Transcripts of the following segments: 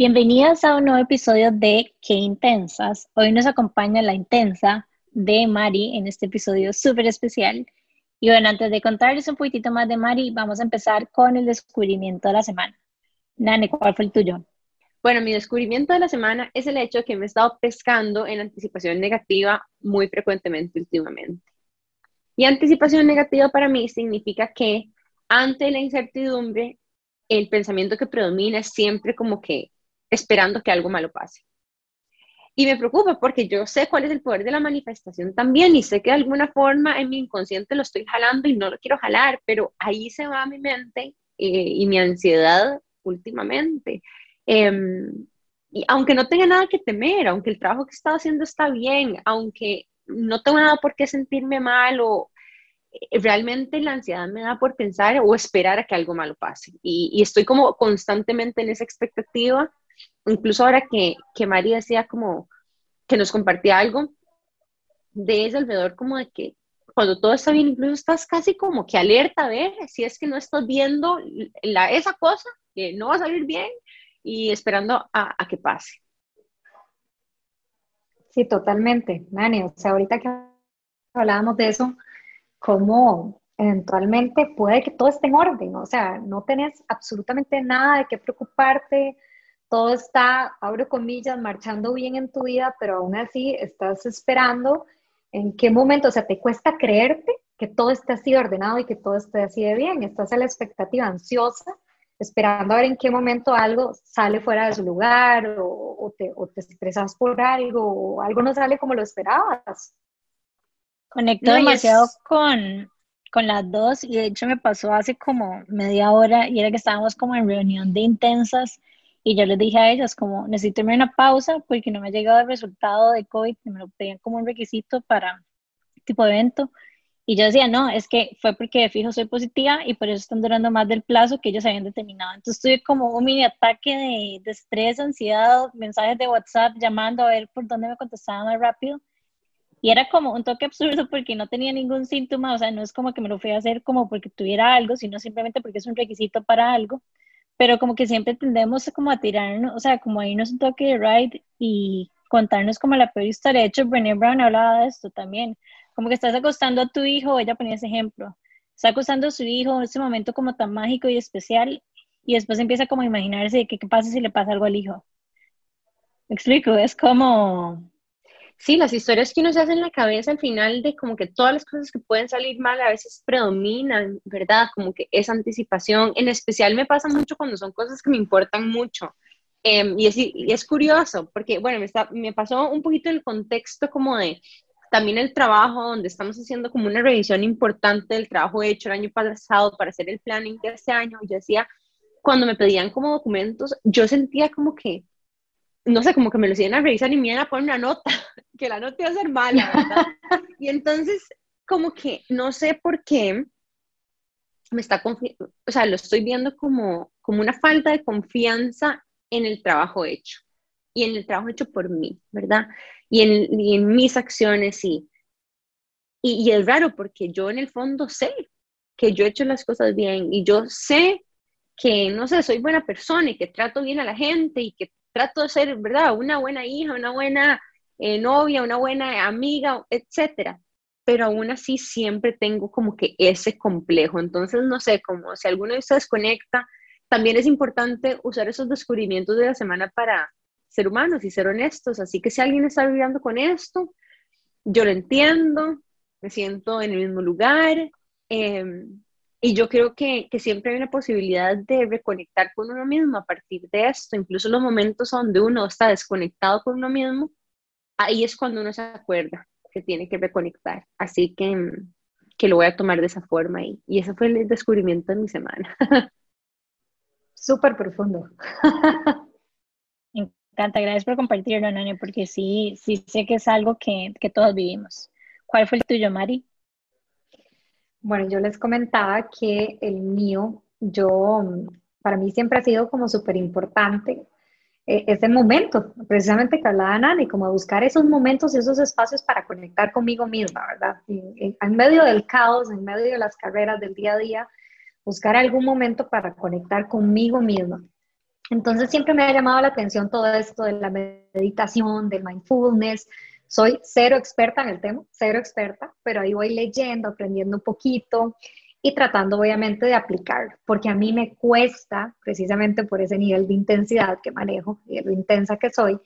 Bienvenidas a un nuevo episodio de Qué Intensas. Hoy nos acompaña la intensa de Mari en este episodio súper especial. Y bueno, antes de contarles un poquitito más de Mari, vamos a empezar con el descubrimiento de la semana. Nane, ¿cuál fue el tuyo? Bueno, mi descubrimiento de la semana es el hecho que me he estado pescando en anticipación negativa muy frecuentemente últimamente. Y anticipación negativa para mí significa que ante la incertidumbre, el pensamiento que predomina es siempre como que esperando que algo malo pase. Y me preocupa porque yo sé cuál es el poder de la manifestación también y sé que de alguna forma en mi inconsciente lo estoy jalando y no lo quiero jalar, pero ahí se va mi mente eh, y mi ansiedad últimamente. Em, y aunque no tenga nada que temer, aunque el trabajo que he estado haciendo está bien, aunque no tengo nada por qué sentirme mal o eh, realmente la ansiedad me da por pensar o esperar a que algo malo pase. Y, y estoy como constantemente en esa expectativa incluso ahora que, que María decía como que nos compartía algo de ese alrededor como de que cuando todo está bien, incluso estás casi como que alerta a ver si es que no estás viendo la, esa cosa que no va a salir bien y esperando a, a que pase. Sí, totalmente, Nani. O sea, ahorita que hablábamos de eso, como eventualmente puede que todo esté en orden, o sea, no tenés absolutamente nada de qué preocuparte, todo está, abro comillas, marchando bien en tu vida, pero aún así estás esperando en qué momento, o sea, te cuesta creerte que todo esté así ordenado y que todo esté así de bien, estás a la expectativa ansiosa, esperando a ver en qué momento algo sale fuera de su lugar o, te, o te, estresas por algo o algo no sale como lo esperabas. Conecto demasiado con, con las dos y de hecho me pasó hace como media hora y era que estábamos como en reunión de intensas y yo les dije a ellas como, necesito una pausa porque no me ha llegado el resultado de COVID, me lo pedían como un requisito para tipo de evento. Y yo decía, no, es que fue porque de fijo soy positiva y por eso están durando más del plazo que ellos habían determinado. Entonces tuve como un mini ataque de, de estrés, ansiedad, mensajes de WhatsApp llamando a ver por dónde me contestaban más rápido. Y era como un toque absurdo porque no tenía ningún síntoma, o sea, no es como que me lo fui a hacer como porque tuviera algo, sino simplemente porque es un requisito para algo pero como que siempre tendemos como a tirarnos, o sea, como a irnos un toque de ride y contarnos como la peor historia. De hecho, Brené Brown hablaba de esto también, como que estás acostando a tu hijo, ella ponía ese ejemplo, está acostando a su hijo en ese momento como tan mágico y especial, y después empieza como a imaginarse qué, qué pasa si le pasa algo al hijo. ¿Me explico? Es como, Sí, las historias que uno se hace en la cabeza al final de como que todas las cosas que pueden salir mal a veces predominan, ¿verdad? Como que esa anticipación, en especial me pasa mucho cuando son cosas que me importan mucho. Em, y, es, y, es, curioso, porque, bueno, me, está, me pasó un poquito el contexto como de también el trabajo, donde estamos haciendo como una revisión importante del trabajo hecho el año pasado para hacer el planning de este año. Yo decía, cuando me pedían como documentos, yo sentía como que no sé, como que me lo iban a revisar y me iban a poner una nota, que la nota iba a ser mala, ¿verdad? y entonces, como que no sé por qué me está, o sea, lo estoy viendo como, como una falta de confianza en el trabajo hecho y en el trabajo hecho por mí, ¿verdad? Y en, y en mis acciones y, y, y es raro porque yo en el fondo sé que yo he hecho las cosas bien y yo sé que, no sé, soy buena persona y que trato bien a la gente y que trato de ser, ¿verdad? Una buena hija, una buena eh, novia, una buena amiga, etcétera. Pero aún así siempre tengo como que ese complejo. Entonces, no sé, como si alguno de ustedes conecta, también es importante usar esos descubrimientos de la semana para ser humanos y ser honestos. Así que si alguien está viviendo con esto, yo lo entiendo, me siento en el mismo lugar. Eh, y yo creo que, que, siempre hay una posibilidad de reconectar con uno mismo a partir de esto, incluso los momentos donde uno está desconectado con uno mismo, ahí es cuando uno se acuerda que tiene que reconectar. Así que, que lo voy a tomar de esa forma y, y ese fue el descubrimiento de mi semana. Súper profundo. Me encanta, gracias por compartirlo, Nani, porque sí, sí sé que es algo que, que todos vivimos. ¿Cuál fue el tuyo, Mari? Bueno, yo les comentaba que el mío, yo, para mí siempre ha sido como súper importante eh, ese momento, precisamente que hablaba Nani, como buscar esos momentos y esos espacios para conectar conmigo misma, ¿verdad? en, medio del caos, en medio de las carreras del día a día, buscar algún momento para conectar conmigo misma. Entonces siempre me ha llamado la atención todo esto de la meditación, del mindfulness. Soy cero experta en el tema, cero experta, pero ahí voy leyendo, aprendiendo un poquito y tratando obviamente de aplicar, porque a mí me cuesta, precisamente por ese nivel de intensidad que manejo y lo intensa que soy,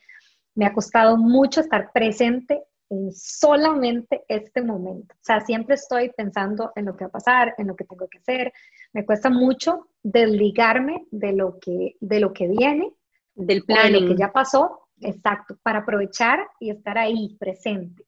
me ha costado mucho estar presente en solamente este momento. O sea, siempre estoy pensando en lo que va a pasar, en lo que tengo que hacer. Me cuesta mucho desligarme de lo que, de lo que viene, del plan, de lo que ya pasó, exacto, para aprovechar y estar ahí presente.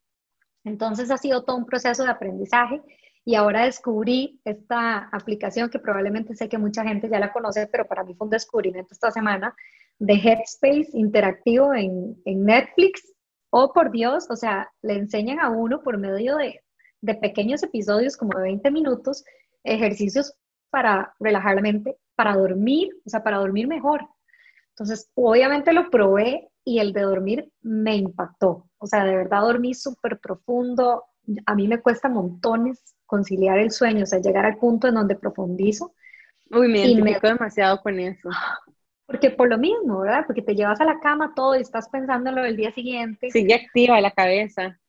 Entonces ha sido todo un proceso de aprendizaje y ahora descubrí esta aplicación que probablemente sé que mucha gente ya la conoce, pero para mí fue un descubrimiento esta semana de Headspace interactivo en, en Netflix. Oh, por Dios, o sea, le enseñan a uno por medio de, de pequeños episodios como de 20 minutos, ejercicios para relajar la mente, para dormir, o sea, para dormir mejor. Entonces, obviamente lo probé y el de dormir me impactó. O sea, de verdad dormí súper profundo. A mí me cuesta montones conciliar el sueño, o sea, llegar al punto en donde profundizo. Uy, me identifico demasiado con eso. Porque por lo mismo, ¿verdad? Porque te llevas a la cama todo y estás pensando en lo del día siguiente. Sigue activa la cabeza.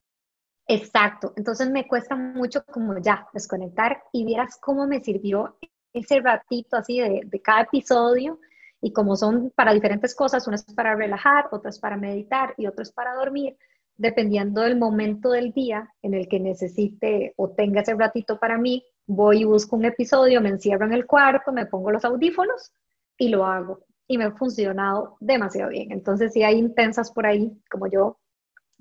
Exacto. Entonces me cuesta mucho como ya desconectar y vieras cómo me sirvió ese ratito así de, de cada episodio y como son para diferentes cosas, uno es para relajar, otro es para meditar y otro es para dormir dependiendo del momento del día en el que necesite o tenga ese ratito para mí, voy y busco un episodio, me encierro en el cuarto, me pongo los audífonos y lo hago. Y me ha funcionado demasiado bien. Entonces, si hay intensas por ahí, como yo,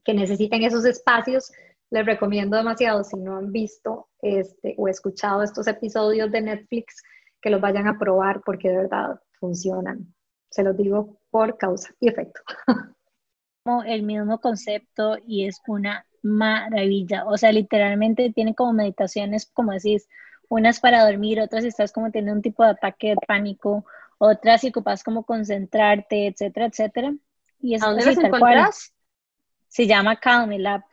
que necesiten esos espacios, les recomiendo demasiado, si no han visto este, o escuchado estos episodios de Netflix, que los vayan a probar porque de verdad funcionan. Se los digo por causa y efecto. el mismo concepto y es una maravilla. O sea, literalmente tiene como meditaciones, como decís, unas para dormir, otras si estás como teniendo un tipo de ataque de pánico, otras si ocupas como concentrarte, etcétera, etcétera. Y es ¿A dónde las encuentras? Se llama Calm Lab.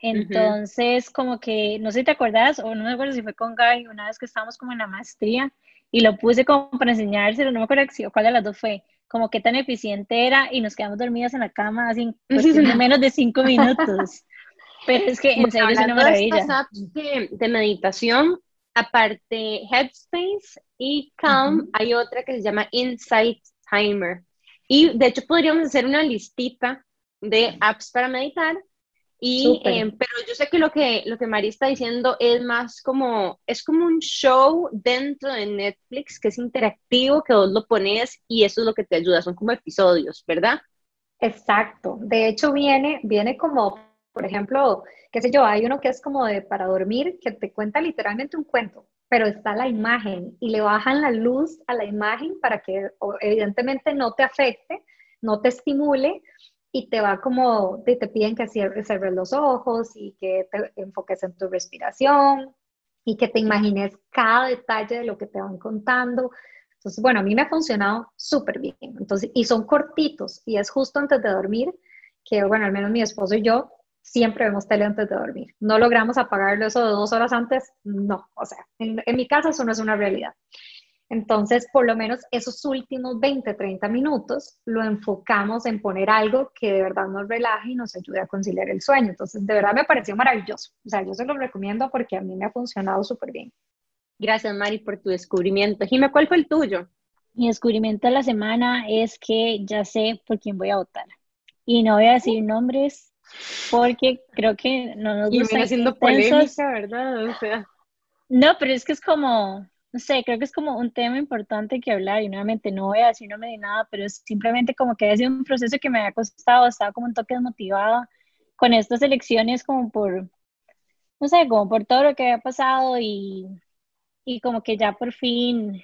Entonces, como que, no sé si te acuerdas, o no me acuerdo si fue con Guy, una vez que estábamos como en la maestría, y lo puse como para enseñárselo, no me acuerdo cuál de las dos fue, como qué tan eficiente era y nos quedamos dormidas en la cama así en menos de cinco minutos. Pero es que en serio es una maravilla. De, de, meditación, aparte Headspace y Calm, hay otra que se llama Insight Timer. Y de hecho podríamos hacer una listita de apps para meditar y, eh, pero yo sé que lo que lo que María está diciendo es más como, es como un show dentro de Netflix que es interactivo, que vos lo pones y eso es lo que te ayuda, son como episodios, ¿verdad? Exacto. De hecho, viene, viene como, por ejemplo, qué sé yo, hay uno que es como de para dormir, que te cuenta literalmente un cuento, pero está la imagen y le bajan la luz a la imagen para que evidentemente no te afecte, no te estimule, y te va como, te, te piden que cierres, los ojos y que te enfoques en tu respiración y que te imagines cada detalle de lo que te van contando. Entonces, bueno, a mí me ha funcionado súper bien. Entonces, y son cortitos y es justo antes de dormir, que bueno, al menos mi esposo y yo siempre vemos tele antes de dormir. No logramos apagarlo eso de dos horas antes, no, o sea, en, en mi casa eso no es una realidad. Entonces, por lo menos esos últimos 20, 30 minutos lo enfocamos en poner algo que de verdad nos relaje y nos ayude a conciliar el sueño. Entonces, de verdad me pareció maravilloso. O sea, yo se lo recomiendo porque a mí me ha funcionado súper bien. Gracias, Mari, por tu descubrimiento. Jimé, ¿cuál fue el tuyo? Mi descubrimiento de la semana es que ya sé por quién voy a votar. Y no voy a decir nombres porque creo que no nos gusta. Y viene siendo polémica, ¿verdad? O sea. No, pero es que es como, no sé, creo que es como un tema importante que hablar y nuevamente no voy a decir no me di nada, pero simplemente como que ha sido un proceso que me había costado, estaba como un toque desmotivada con estas elecciones como por, no sé, como por todo lo que había pasado y, y como que ya por fin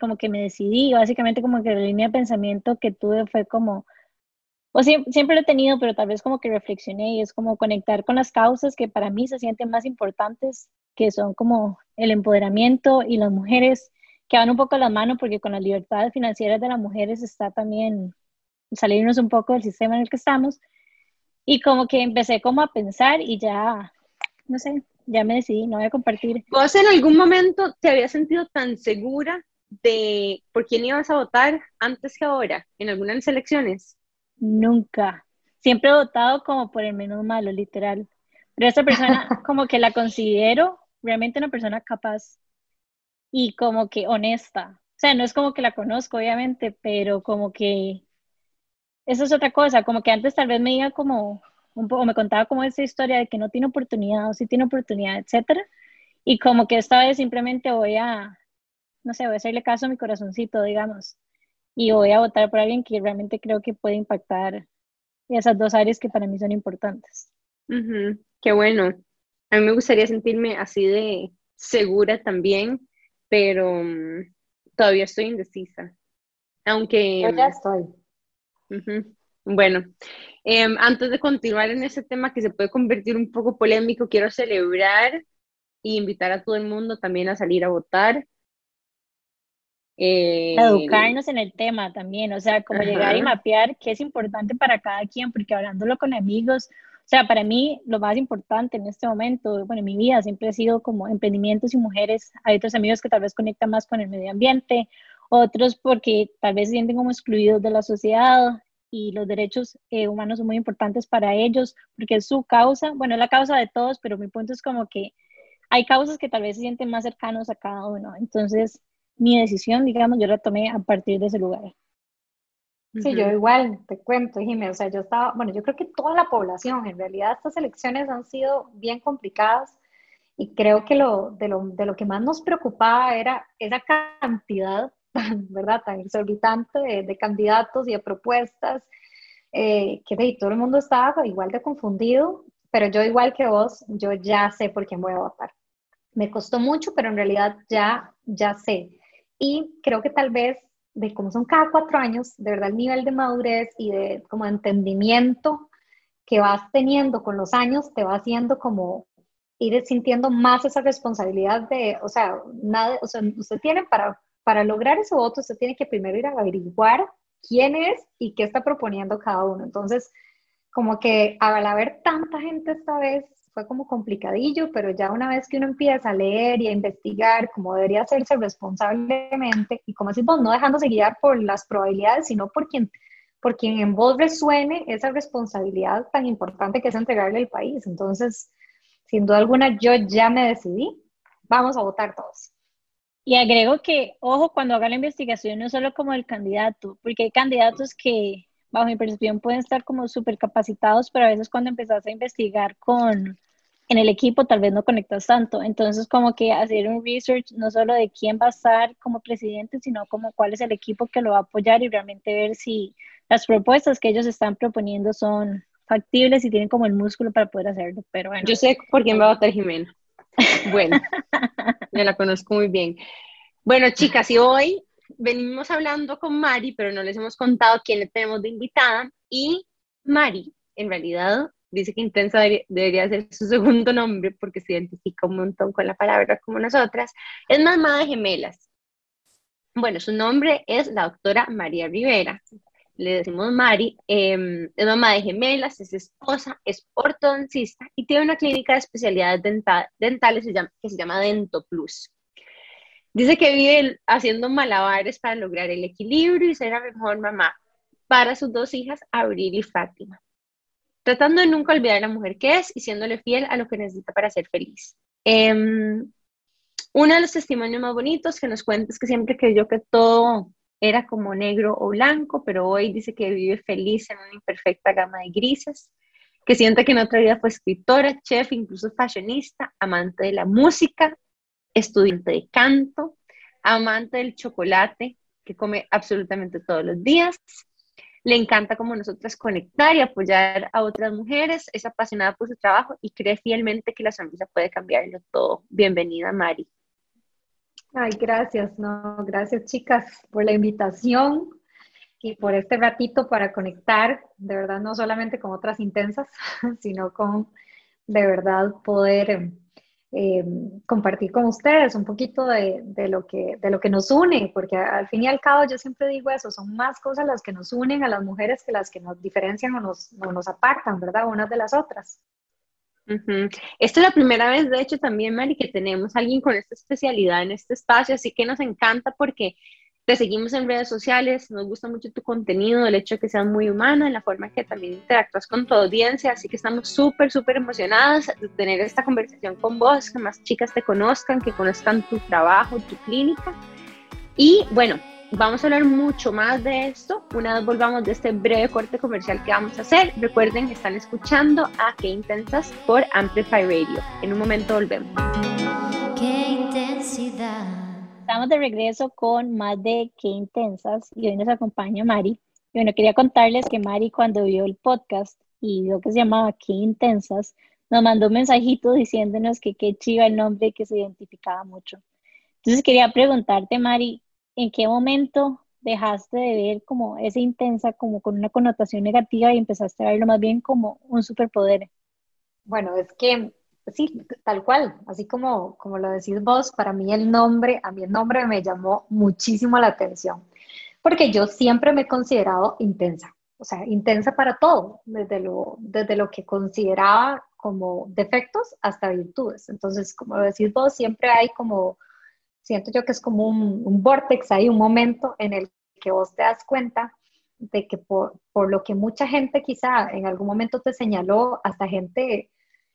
como que me decidí, básicamente como que la línea de pensamiento que tuve fue como, o siempre, siempre lo he tenido, pero tal vez como que reflexioné y es como conectar con las causas que para mí se sienten más importantes que son como el empoderamiento y las mujeres que van un poco a la mano porque con las libertades financieras de las mujeres está también salirnos un poco del sistema en el que estamos y como que empecé como a pensar y ya, no sé, ya me decidí, no voy a compartir. ¿Vos en algún momento te habías sentido tan segura de por quién ibas a votar antes que ahora en algunas elecciones? Nunca. Siempre he votado como por el menos malo, literal. Pero esta persona como que la considero realmente una persona capaz y como que honesta. O sea, no es como que la conozco, obviamente, pero como que eso es otra cosa, como que antes tal vez me iba como un poco, me contaba como esa historia de que no tiene oportunidad o sí tiene oportunidad, etcétera. Y como que esta vez simplemente voy a, no sé, voy a hacerle caso a mi corazoncito, digamos, y voy a votar por alguien que realmente creo que puede impactar esas dos áreas que para mí son importantes. Qué bueno. A mí me gustaría sentirme así de segura también, pero mm, todavía estoy indecisa. Aunque... Yo ya estoy. Bueno, em, antes de continuar en ese tema que se puede convertir un poco polémico, quiero celebrar e invitar a todo el mundo también a salir a votar. Eh, Educarnos en el tema también, o sea, como llegar y mapear qué es importante para cada quien, porque hablándolo con amigos, o sea, para mí lo más importante en este momento, bueno, en mi vida siempre ha sido como emprendimientos y mujeres. Hay otros amigos que tal vez conectan más con el medio ambiente, otros porque tal vez se sienten como excluidos de la sociedad y los derechos eh, humanos son muy importantes para ellos porque es su causa, bueno, es la causa de todos, pero mi punto es como que hay causas que tal vez se sienten más cercanos a cada uno. Entonces, mi decisión, digamos, yo la tomé a partir de ese lugar. Sí, yo igual, te cuento, Jiménez, o sea, yo estaba, bueno, yo creo que toda la población, en realidad estas elecciones han sido bien complicadas y creo que lo, de, lo, de lo que más nos preocupaba era esa cantidad, ¿verdad?, tan exorbitante de, de candidatos y de propuestas, eh, que de, todo el mundo estaba igual de confundido, pero yo igual que vos, yo ya sé por quién voy a votar. Me costó mucho, pero en realidad ya, ya sé. Y creo que tal vez de cómo son cada cuatro años, de verdad el nivel de madurez y de como entendimiento que vas teniendo con los años te va haciendo como ir sintiendo más esa responsabilidad de, o sea, nada, o sea, usted tiene para, para lograr ese voto, usted tiene que primero ir a averiguar quién es y qué está proponiendo cada uno. Entonces, como que al haber tanta gente esta vez, fue como complicadillo, pero ya una vez que uno empieza a leer y a investigar cómo debería hacerse responsablemente, y como decimos, no dejándose guiar por las probabilidades, sino por quien, por quien en vos resuene esa responsabilidad tan importante que es entregarle al país. Entonces, sin duda alguna, yo ya me decidí, vamos a votar todos. Y agrego que, ojo, cuando haga la investigación, no solo como el candidato, porque hay candidatos que bajo mi percepción, pueden estar como súper capacitados, pero a veces cuando empezás a investigar con en el equipo tal vez no conectas tanto. Entonces, como que hacer un research no solo de quién va a estar como presidente, sino como cuál es el equipo que lo va a apoyar y realmente ver si las propuestas que ellos están proponiendo son factibles y tienen como el músculo para poder hacerlo. Pero bueno. Yo sé por quién va a votar Jimena. Bueno, me la conozco muy bien. Bueno, chicas, y hoy venimos hablando con Mari, pero no les hemos contado quién le tenemos de invitada. Y Mari, en realidad, dice que Intensa debería, ser su segundo nombre porque se identifica un montón con la palabra como nosotras. Es mamá de gemelas. Bueno, su nombre es la doctora María Rivera. Le decimos Mari, em, es mamá de gemelas, es esposa, es ortodoncista y tiene una clínica de especialidades dentales que se llama Dento Plus. Dice que vive haciendo malabares para lograr el equilibrio y ser la mejor mamá para sus dos hijas, Abril y Fátima. Tratando de nunca olvidar a la mujer que es y siéndole fiel a lo que necesita para ser feliz. Em, uno de los testimonios más bonitos que nos cuenta es que siempre creyó que todo era como negro o blanco, pero hoy dice que vive feliz en una imperfecta gama de grises, que siente que en otra vida fue escritora, chef, incluso fashionista, amante de la música estudiante de canto, amante del chocolate, que come absolutamente todos los días. Le encanta como nosotras conectar y apoyar a otras mujeres, es apasionada por su trabajo y cree fielmente que la sonrisa puede cambiarlo todo. Bienvenida, Mari. Ay, gracias, no, gracias chicas por la invitación y por este ratito para conectar, de verdad, no solamente con otras intensas, sino con de verdad poder eh, compartir con ustedes un poquito de, lo que, de lo que nos une, porque al fin y al cabo yo siempre digo eso, son más cosas las que nos unen a las mujeres que las que nos diferencian o nos, nos apartan, ¿verdad? Unas de las otras. Esta es la primera vez, de hecho, también, Mari, que tenemos a alguien con esta especialidad en este espacio, así que nos encanta porque te seguimos en redes sociales, nos gusta mucho tu contenido, el hecho de que seas muy humana, en la forma que también interactúas con tu audiencia, así que estamos súper, súper emocionadas de tener esta conversación con vos, que más chicas te conozcan, que conozcan tu trabajo, tu clínica. Y bueno, vamos a hablar mucho más de esto una vez volvamos de este breve corte comercial que vamos a hacer. Recuerden que están escuchando a Qué Intensas por Amplify Radio. En un momento volvemos. Qué intensidad Estamos de regreso con más de Qué Intensas y hoy nos acompaña Mari. Y bueno, quería contarles que Mari cuando vio el podcast y vio que se llamaba Qué Intensas, nos mandó un mensajito diciéndonos que qué chiva el nombre que se identificaba mucho. Entonces quería preguntarte, Mari, ¿en qué momento dejaste de ver como esa intensa, como con una connotación negativa y empezaste a verlo más bien como un superpoder? Bueno, es que sí, tal cual, así como, como lo decís vos, para mí el nombre, a mí el nombre me llamó muchísimo la atención, porque yo siempre me he considerado intensa, o sea, intensa para todo, desde lo, desde lo que consideraba como defectos hasta virtudes. Entonces, como lo decís vos, siempre hay como, siento yo que es como un, un vortex, hay un momento en el que vos te das cuenta de que por, por lo que mucha gente quizá en algún momento te señaló, hasta gente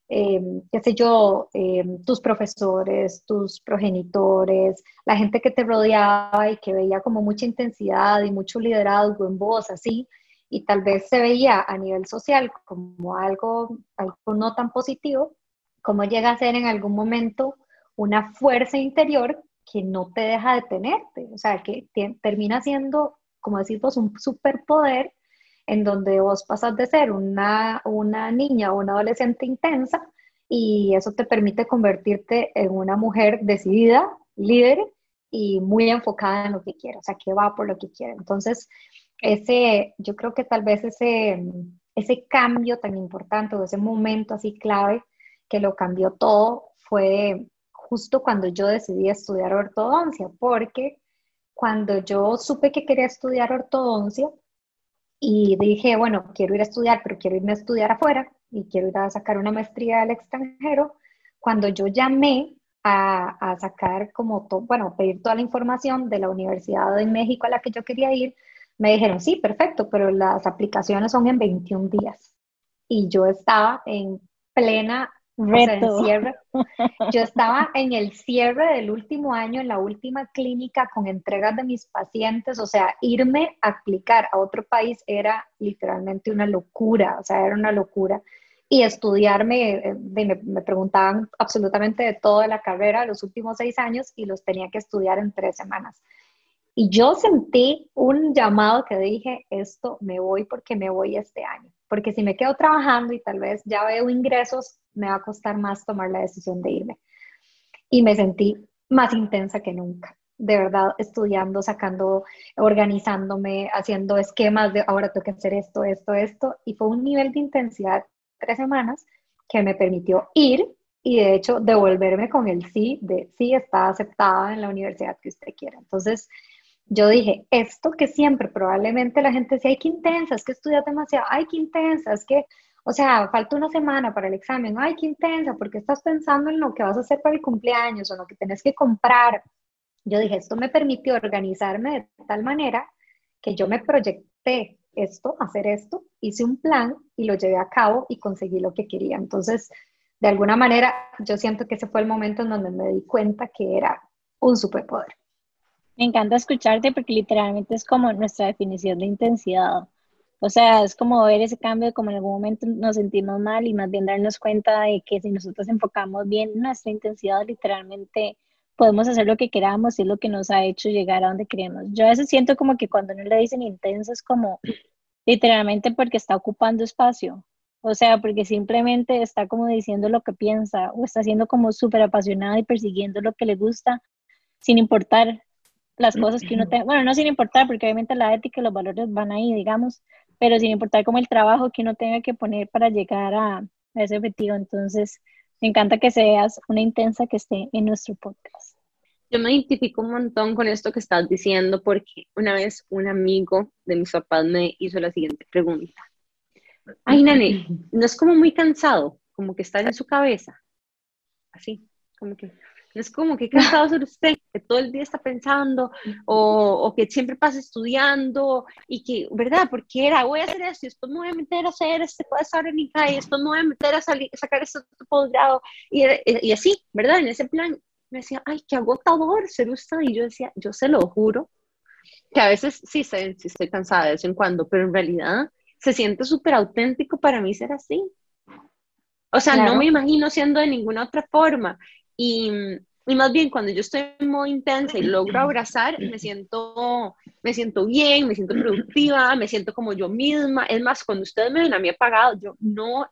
eh, qué sé yo, eh, tus profesores, tus progenitores, la gente que te rodeaba y que veía como mucha intensidad y mucho liderazgo en voz, así, y tal vez se veía a nivel social como algo, algo no tan positivo, como llega a ser en algún momento una fuerza interior que no te deja detenerte, o sea, que termina siendo, como decimos, un superpoder en donde vos pasas de ser una, una niña o una adolescente intensa y eso te permite convertirte en una mujer decidida, líder y muy enfocada en lo que quiere, o sea, que va por lo que quiere. Entonces, ese, yo creo que tal vez ese, ese cambio tan importante o ese momento así clave que lo cambió todo fue justo cuando yo decidí estudiar ortodoncia, porque cuando yo supe que quería estudiar ortodoncia, y dije, bueno, quiero ir a estudiar, pero quiero irme a estudiar afuera y quiero ir a sacar una maestría al extranjero. Cuando yo llamé a, a sacar como, bueno, pedir toda la información de la Universidad de México a la que yo quería ir, me dijeron, sí, perfecto, pero las aplicaciones son en 21 días. Y yo estaba en plena Reto. Yo estaba en el cierre del último año, en la última clínica con entregas de mis pacientes, o sea, irme a aplicar a otro país era literalmente una locura, o sea, era una locura. Y estudiarme, eh, me, me preguntaban absolutamente de toda la carrera, los últimos seis años, y los tenía que estudiar en tres semanas. Y yo sentí un llamado que dije, esto me voy porque me voy este año porque si me quedo trabajando y tal vez ya veo ingresos, me va a costar más tomar la decisión de irme. Y me sentí más intensa que nunca, de verdad, estudiando, sacando, organizándome, haciendo esquemas de ahora tengo que hacer esto, esto, esto, y fue un nivel de intensidad tres semanas que me permitió ir y de hecho devolverme con el sí de sí está aceptada en la universidad que usted quiera. Entonces, yo dije, esto que siempre probablemente la gente decía, ay, qué intensa, es que estudias demasiado, ay, qué intensa, es que, o sea, falta una semana para el examen, ay, qué intensa, porque estás pensando en lo que vas a hacer para el cumpleaños o lo que tenés que comprar. Yo dije, esto me permitió organizarme de tal manera que yo me proyecté esto, hacer esto, hice un plan y lo llevé a cabo y conseguí lo que quería. Entonces, de alguna manera, yo siento que ese fue el momento en donde me di cuenta que era un superpoder. Me encanta escucharte porque literalmente es como nuestra definición de intensidad. O sea, es como ver ese cambio, como en algún momento nos sentimos mal y más bien darnos cuenta de que si nosotros enfocamos bien nuestra intensidad, literalmente podemos hacer lo que queramos y es lo que nos ha hecho llegar a donde queremos. Yo a veces siento como que cuando no le dicen intenso es como literalmente porque está ocupando espacio. O sea, porque simplemente está como diciendo lo que piensa o está siendo como súper apasionada y persiguiendo lo que le gusta sin importar las cosas que uno tenga, bueno, no sin importar, porque obviamente la ética y los valores van ahí, digamos, pero sin importar como el trabajo que uno tenga que poner para llegar a, ese objetivo. Entonces, me encanta que seas una intensa que esté en nuestro podcast. Yo me identifico un montón con esto que estás diciendo porque una vez un amigo de mis papás me hizo la siguiente pregunta. Ay, Nani, ¿no es como muy cansado? como que está en su cabeza. Así, como que es como que cansado ser usted, que todo el día está pensando o, o, que siempre pasa estudiando y que, ¿verdad? Porque era, voy a hacer esto y después me voy a meter a hacer este en y después me voy a meter a salir, sacar este posgrado y, y así, ¿verdad? En ese plan me decía, ay, qué agotador ser usted. Y yo decía, yo se lo juro, que a veces sí, sí estoy cansada de vez en cuando, pero en realidad se siente súper auténtico para mí ser así. O sea, no me imagino siendo de ninguna otra forma. Y, y, más bien cuando yo estoy muy intensa y logro abrazar, me siento, me siento bien, me siento productiva, me siento como yo misma. Es más, cuando ustedes me ven a mí apagado, yo no,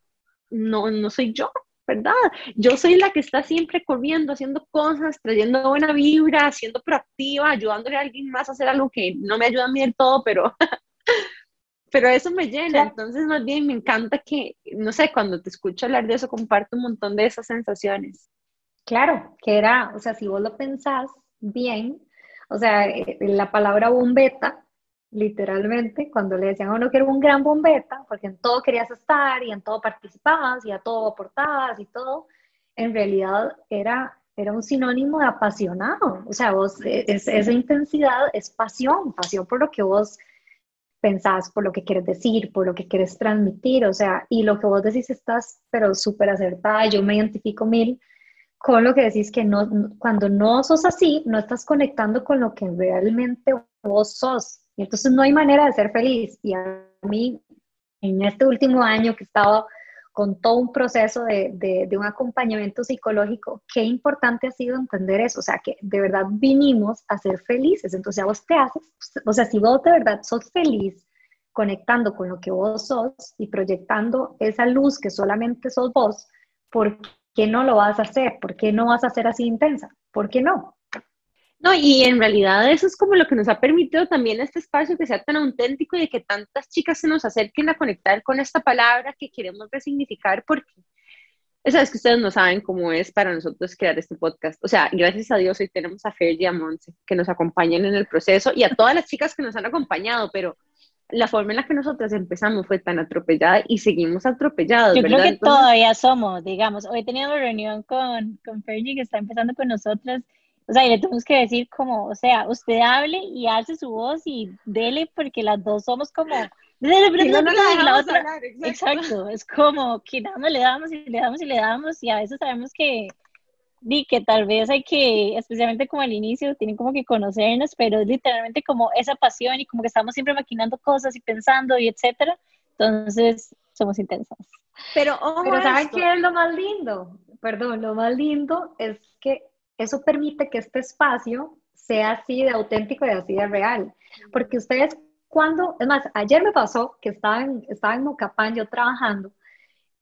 no, no soy yo. ¿verdad? Yo soy la que está siempre corriendo, haciendo cosas, trayendo buena vibra, siendo proactiva, ayudándole a alguien más a hacer algo que no me ayuda a mí del todo, pero, pero eso me llena. Entonces, más bien me encanta que, no sé, cuando te escucho hablar de eso, comparto un montón de esas sensaciones. Claro, que era, o sea, si vos lo pensás bien, o sea, eh, la palabra bombeta literalmente, cuando le decían a uno que era un gran bombeta, porque en todo querías estar y en todo participabas y a todo aportabas y todo, en realidad era, era un sinónimo de apasionado. O sea, vos, e, esa intensidad es pasión, pasión por lo que vos pensás, por lo que quieres decir, por lo que quieres transmitir, o sea, y lo que vos decís estás, pero súper acertada, yo me identifico mil con lo que decís que no, cuando no sos así, no estás conectando con lo que realmente vos sos, y entonces no hay manera de ser feliz. Y a mí, en este último año que he estado con todo un proceso de, de, un acompañamiento psicológico, qué importante ha sido entender eso, o sea, que de verdad vinimos a ser felices, entonces a vos te haces, o sea, si vos de verdad sos feliz conectando con lo que vos sos y proyectando esa luz que solamente sos vos, ¿por qué no lo vas a hacer? ¿Por qué no vas a ser así intensa? ¿Por qué no? No, y en realidad eso es como lo que nos ha permitido también este espacio que sea tan auténtico y de que tantas chicas se nos acerquen a conectar con esta palabra que queremos resignificar porque esa es que ustedes no saben cómo es para nosotros crear este podcast. O sea, gracias a Dios hoy tenemos a Fer y a Monse que nos acompañan en el proceso y a todas las chicas que nos han acompañado, pero la forma en la que nosotros empezamos fue tan atropellada y seguimos atropellados. Yo creo que todavía somos, digamos. Hoy teníamos reunión con, con Fergie que está empezando con nosotras o sea, y le tenemos que decir como, o sea, usted hable y hace su voz y dele porque las dos somos como... la otra, exacto. es como que damos, le damos y le damos y le damos y a veces sabemos que, di que tal vez hay que, especialmente como al inicio, tienen como que conocernos, pero es literalmente como esa pasión y como que estamos siempre maquinando cosas y pensando y etcétera, entonces somos intensas. Pero, pero ¿saben qué es lo más lindo? Perdón, lo más lindo es que eso permite que este espacio sea así de auténtico y así de real. Porque ustedes cuando, es más, ayer me pasó que estaba en, estaba en Mocapán yo trabajando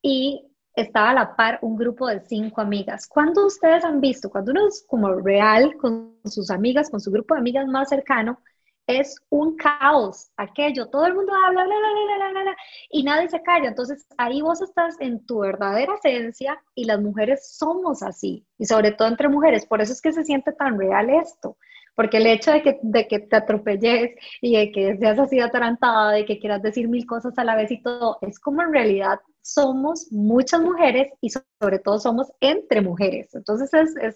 y estaba a la par un grupo de cinco amigas. ¿Cuándo ustedes han visto, cuando uno es como real con sus amigas, con su grupo de amigas más cercano, es un caos aquello, todo el mundo habla, bla, bla, bla, bla, y nadie se calla. Entonces ahí vos estás en tu verdadera esencia y las mujeres somos así, y sobre todo entre mujeres. Por eso es que se siente tan real esto, porque el hecho de que, de que te atropelles y de que seas así atarantada, de que quieras decir mil cosas a la vez y todo, es como en realidad somos muchas mujeres y sobre todo somos entre mujeres. Entonces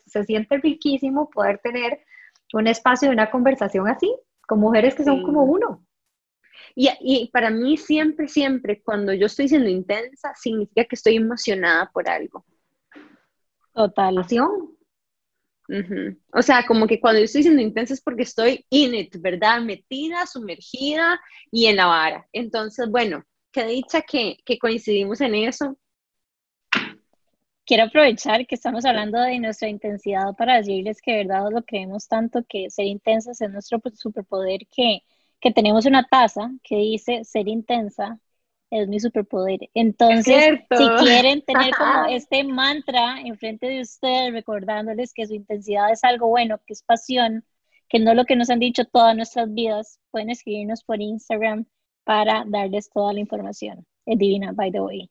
se siente riquísimo poder tener un espacio de una conversación así, con mujeres que son como uno. Y, y, para mí siempre, siempre, cuando yo estoy siendo intensa, significa que estoy emocionada por algo. Total. O sea, como que cuando yo estoy siendo intensa es porque estoy in it, ¿verdad? Metida, sumergida y en la vara. Entonces, bueno, qué dicha que, que coincidimos en eso quiero aprovechar que estamos hablando de nuestra intensidad para decirles que de verdad lo creemos tanto que ser intensas es nuestro superpoder, que, que tenemos una taza que dice ser intensa es mi superpoder. Entonces, si quieren tener como este mantra enfrente de ustedes, recordándoles que su intensidad es algo bueno, que es pasión, que no es lo que nos han dicho todas nuestras vidas, pueden escribirnos por Instagram para darles toda la información. Es divina, by the way.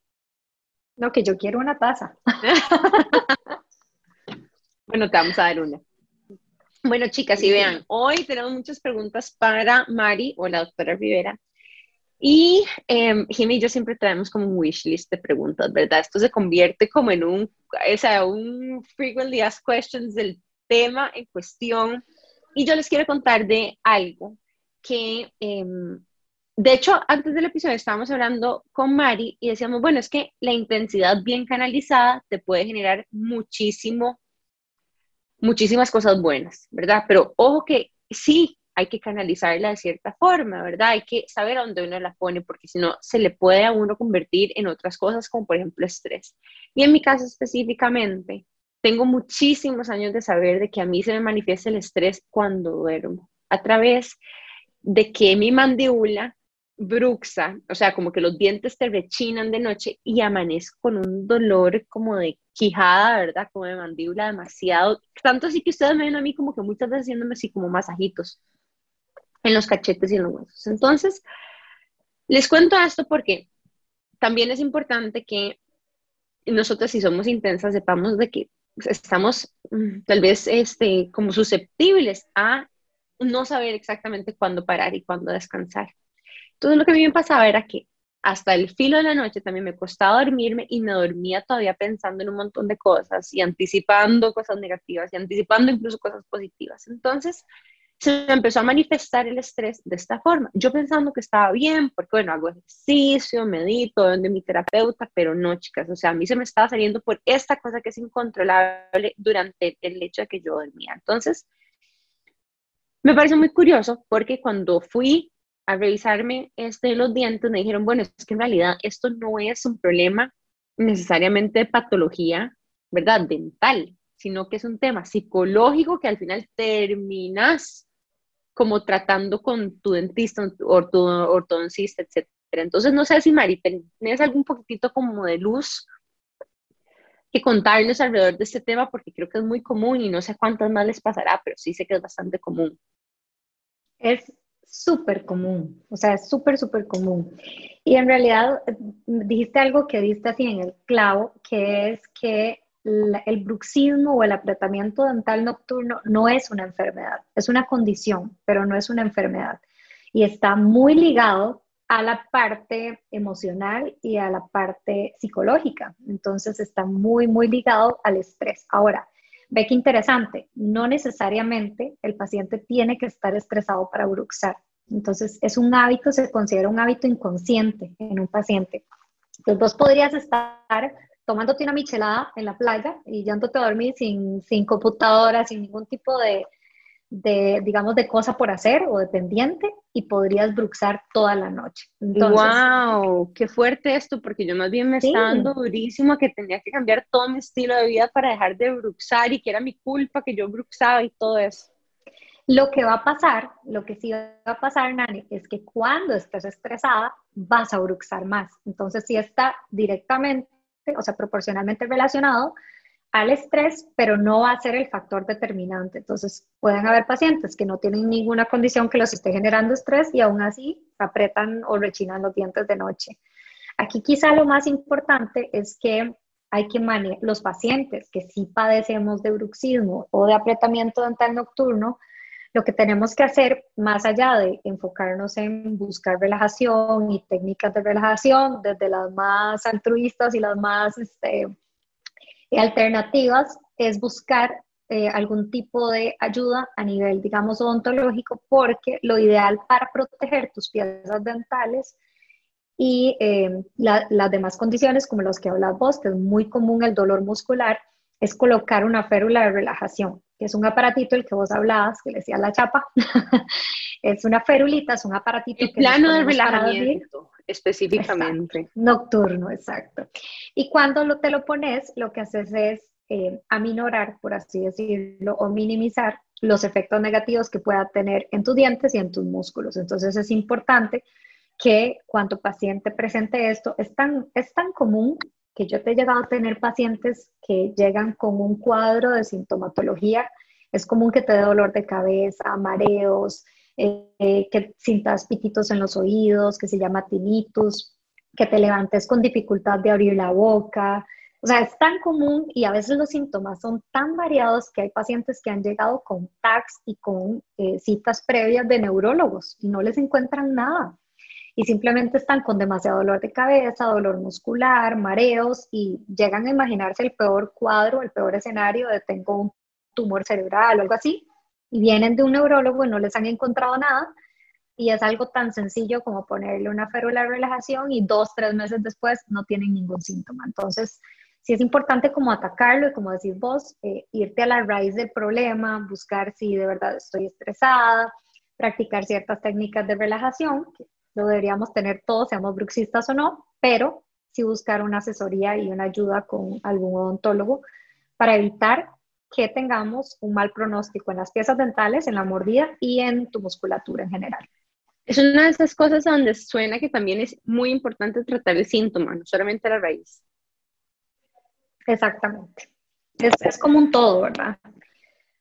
No, que yo quiero una taza. bueno, te vamos a dar una. Bueno, chicas, y vean, hoy tenemos muchas preguntas para Mari o la doctora Rivera. Y eh, Jimmy y yo siempre traemos como un wish list de preguntas, ¿verdad? Esto se convierte como en un, o sea, un frequently asked questions del tema en cuestión. Y yo les quiero contar de algo que, em, de hecho, antes del episodio estábamos hablando con Mari y decíamos, bueno, es que la intensidad bien canalizada te puede generar muchísimo, muchísimas cosas buenas, ¿verdad? Pero ojo que sí, hay que canalizarla de cierta forma, ¿verdad? Hay que saber a dónde uno la pone, porque si no, se le puede a uno convertir en otras cosas, como por ejemplo estrés. Y en mi caso específicamente, tengo muchísimos años de saber de que a mí se me manifiesta el estrés cuando duermo, a través de que mi mandíbula bruxa, o sea, como que los dientes te rechinan de noche y amanezco con un dolor como de quijada, ¿verdad? Como de mandíbula demasiado, tanto así que ustedes me ven a mí como que muchas veces haciéndome así como masajitos en los cachetes y en los huesos. Entonces, les cuento esto porque también es importante que nosotros si somos intensas sepamos de que estamos mm, tal vez este, como susceptibles a no saber exactamente cuándo parar y cuándo descansar. Entonces lo que a mí me pasaba era que hasta el filo de la noche también me costaba dormirme y me dormía todavía pensando en un montón de cosas y anticipando cosas negativas y anticipando incluso cosas positivas. Entonces, se me empezó a manifestar el estrés de esta forma. Yo pensando que estaba bien, porque bueno, hago ejercicio, medito, donde mi terapeuta, pero no, chicas, o sea, a mí se me estaba saliendo por esta cosa que es incontrolable durante el hecho de que yo dormía. Entonces, me parece muy curioso porque cuando fui a revisarme este, los dientes, me dijeron, bueno, es que en realidad esto no es un problema necesariamente de patología, ¿verdad? Dental, sino que es un tema psicológico que al final terminas como tratando con tu dentista o tu ortodoncista, etc. Entonces, no sé si Mari, tienes algún poquitito como de luz que contarnos alrededor de este tema, porque creo que es muy común y no sé cuántas más les pasará, pero sí sé que es bastante común. Es súper común, o sea, es súper, súper común. Y en realidad dijiste algo que diste así en el clavo, que es que el bruxismo o el apretamiento dental nocturno no es una enfermedad, es una condición, pero no es una enfermedad. Y está muy ligado a la parte emocional y a la parte psicológica. Entonces está muy, muy ligado al estrés. Ahora, ve qué interesante, no necesariamente el paciente tiene que estar estresado para bruxar. Entonces es un hábito, se considera un hábito inconsciente en un paciente. Entonces vos podrías estar tomándote una michelada en la playa y yéndote a dormir sin, sin computadora, sin ningún tipo de, de, digamos, de cosa por hacer o de pendiente y podrías bruxar toda la noche. ¡Wow! ¡Qué fuerte esto! Porque yo más bien me estaba dando durísimo que tenía que cambiar todo mi estilo de vida para dejar de bruxar y que era mi culpa que yo bruxaba y todo eso. Lo que va a pasar, lo que sí va a pasar, Nani, es que cuando estés estresada vas a bruxar más. Entonces, si está directamente o sea, proporcionalmente relacionado al estrés, pero no va a ser el factor determinante. Entonces, pueden haber pacientes que no tienen ninguna condición que los esté generando estrés y aún así apretan o rechinan los dientes de noche. Aquí quizá lo más importante es que hay que manejar los pacientes que sí padecemos de bruxismo o de apretamiento dental nocturno, lo que tenemos que hacer, más allá de enfocarnos en buscar relajación y técnicas de relajación, desde las más altruistas y las más este, alternativas, es buscar eh, algún tipo de ayuda a nivel, digamos, odontológico, porque lo ideal para proteger tus piezas dentales y eh, las demás condiciones, como los que hablas vos, que es muy común el dolor muscular, es colocar una férula de relajación, que es un aparatito el que vos hablabas, que le decía la chapa. es una férulita, es un aparatito. El plano de relajamiento, específicamente. Nocturno, exacto. Y cuando lo, te lo pones, lo que haces es eh, aminorar, por así decirlo, o minimizar los efectos negativos que pueda tener en tus dientes y en tus músculos. Entonces es importante que cuando paciente presente esto, es tan, es tan común que yo te he llegado a tener pacientes que llegan con un cuadro de sintomatología. Es común que te dé dolor de cabeza, mareos, eh, que sintas pititos en los oídos, que se llama tinnitus, que te levantes con dificultad de abrir la boca. O sea, es tan común y a veces los síntomas son tan variados que hay pacientes que han llegado con tags y con eh, citas previas de neurólogos y no les encuentran nada. Y simplemente están con demasiado dolor de cabeza, dolor muscular, mareos y llegan a imaginarse el peor cuadro, el peor escenario de tengo un tumor cerebral o algo así, y vienen de un neurólogo y no les han encontrado nada, y es algo tan sencillo como ponerle una férula de relajación y dos, tres meses después no tienen ningún síntoma. Entonces, sí es importante como atacarlo y como decís vos, eh, irte a la raíz del problema, buscar si de verdad estoy estresada, practicar ciertas técnicas de relajación, lo deberíamos tener todos, seamos bruxistas o no, pero sí buscar una asesoría y una ayuda con algún odontólogo para evitar que tengamos un mal pronóstico en las piezas dentales, en la mordida y en tu musculatura en general. Es una de esas cosas donde suena que también es muy importante tratar el síntoma, no solamente la raíz. Exactamente. Es, es como un todo, ¿verdad?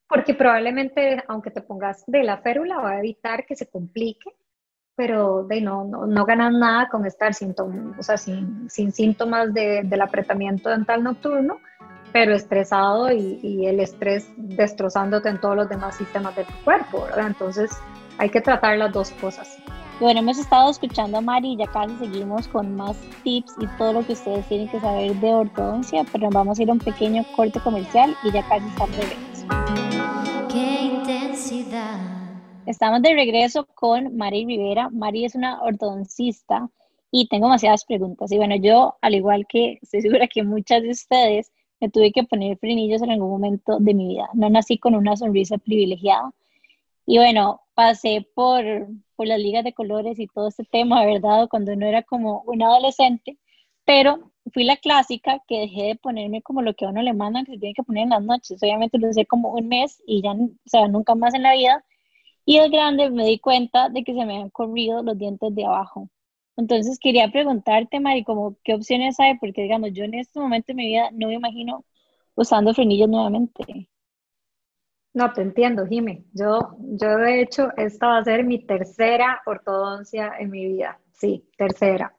Porque probablemente, aunque te pongas de la férula, va a evitar que se complique pero de no, no, no ganas nada con estar síntomas, o sea, sin, sin síntomas de, del apretamiento dental nocturno, pero estresado y, y, el estrés destrozándote en todos los demás sistemas de tu cuerpo, ¿verdad? Entonces hay que tratar las dos cosas. Bueno, hemos estado escuchando a Mari y ya casi seguimos con más tips y todo lo que ustedes tienen que saber de ortodoncia, pero vamos a ir a un pequeño corte comercial y ya casi estamos de regreso. ¡Qué intensidad! Estamos de regreso con Mari Rivera. Mari es una ortodoncista y tengo demasiadas preguntas. Y bueno, yo, al igual que estoy segura que muchas de ustedes, me tuve que poner frenillos en algún momento de mi vida. No nací con una sonrisa privilegiada. Y bueno, pasé por, por las ligas de colores y todo este tema, ¿verdad? Cuando no era como un adolescente. Pero fui la clásica que dejé de ponerme como lo que a uno le mandan que se tiene que poner en las noches. Obviamente lo usé como un mes y ya, o sea, nunca más en la vida y el grande me di cuenta de que se me han corrido los dientes de abajo. Entonces quería preguntarte, Mari, como, ¿qué opciones hay? Porque, digamos, yo en este momento de mi vida no me imagino usando frenillos nuevamente. No, te entiendo, Jimmy. Yo, yo de hecho, esta va a ser mi tercera ortodoncia en mi vida. Sí, tercera.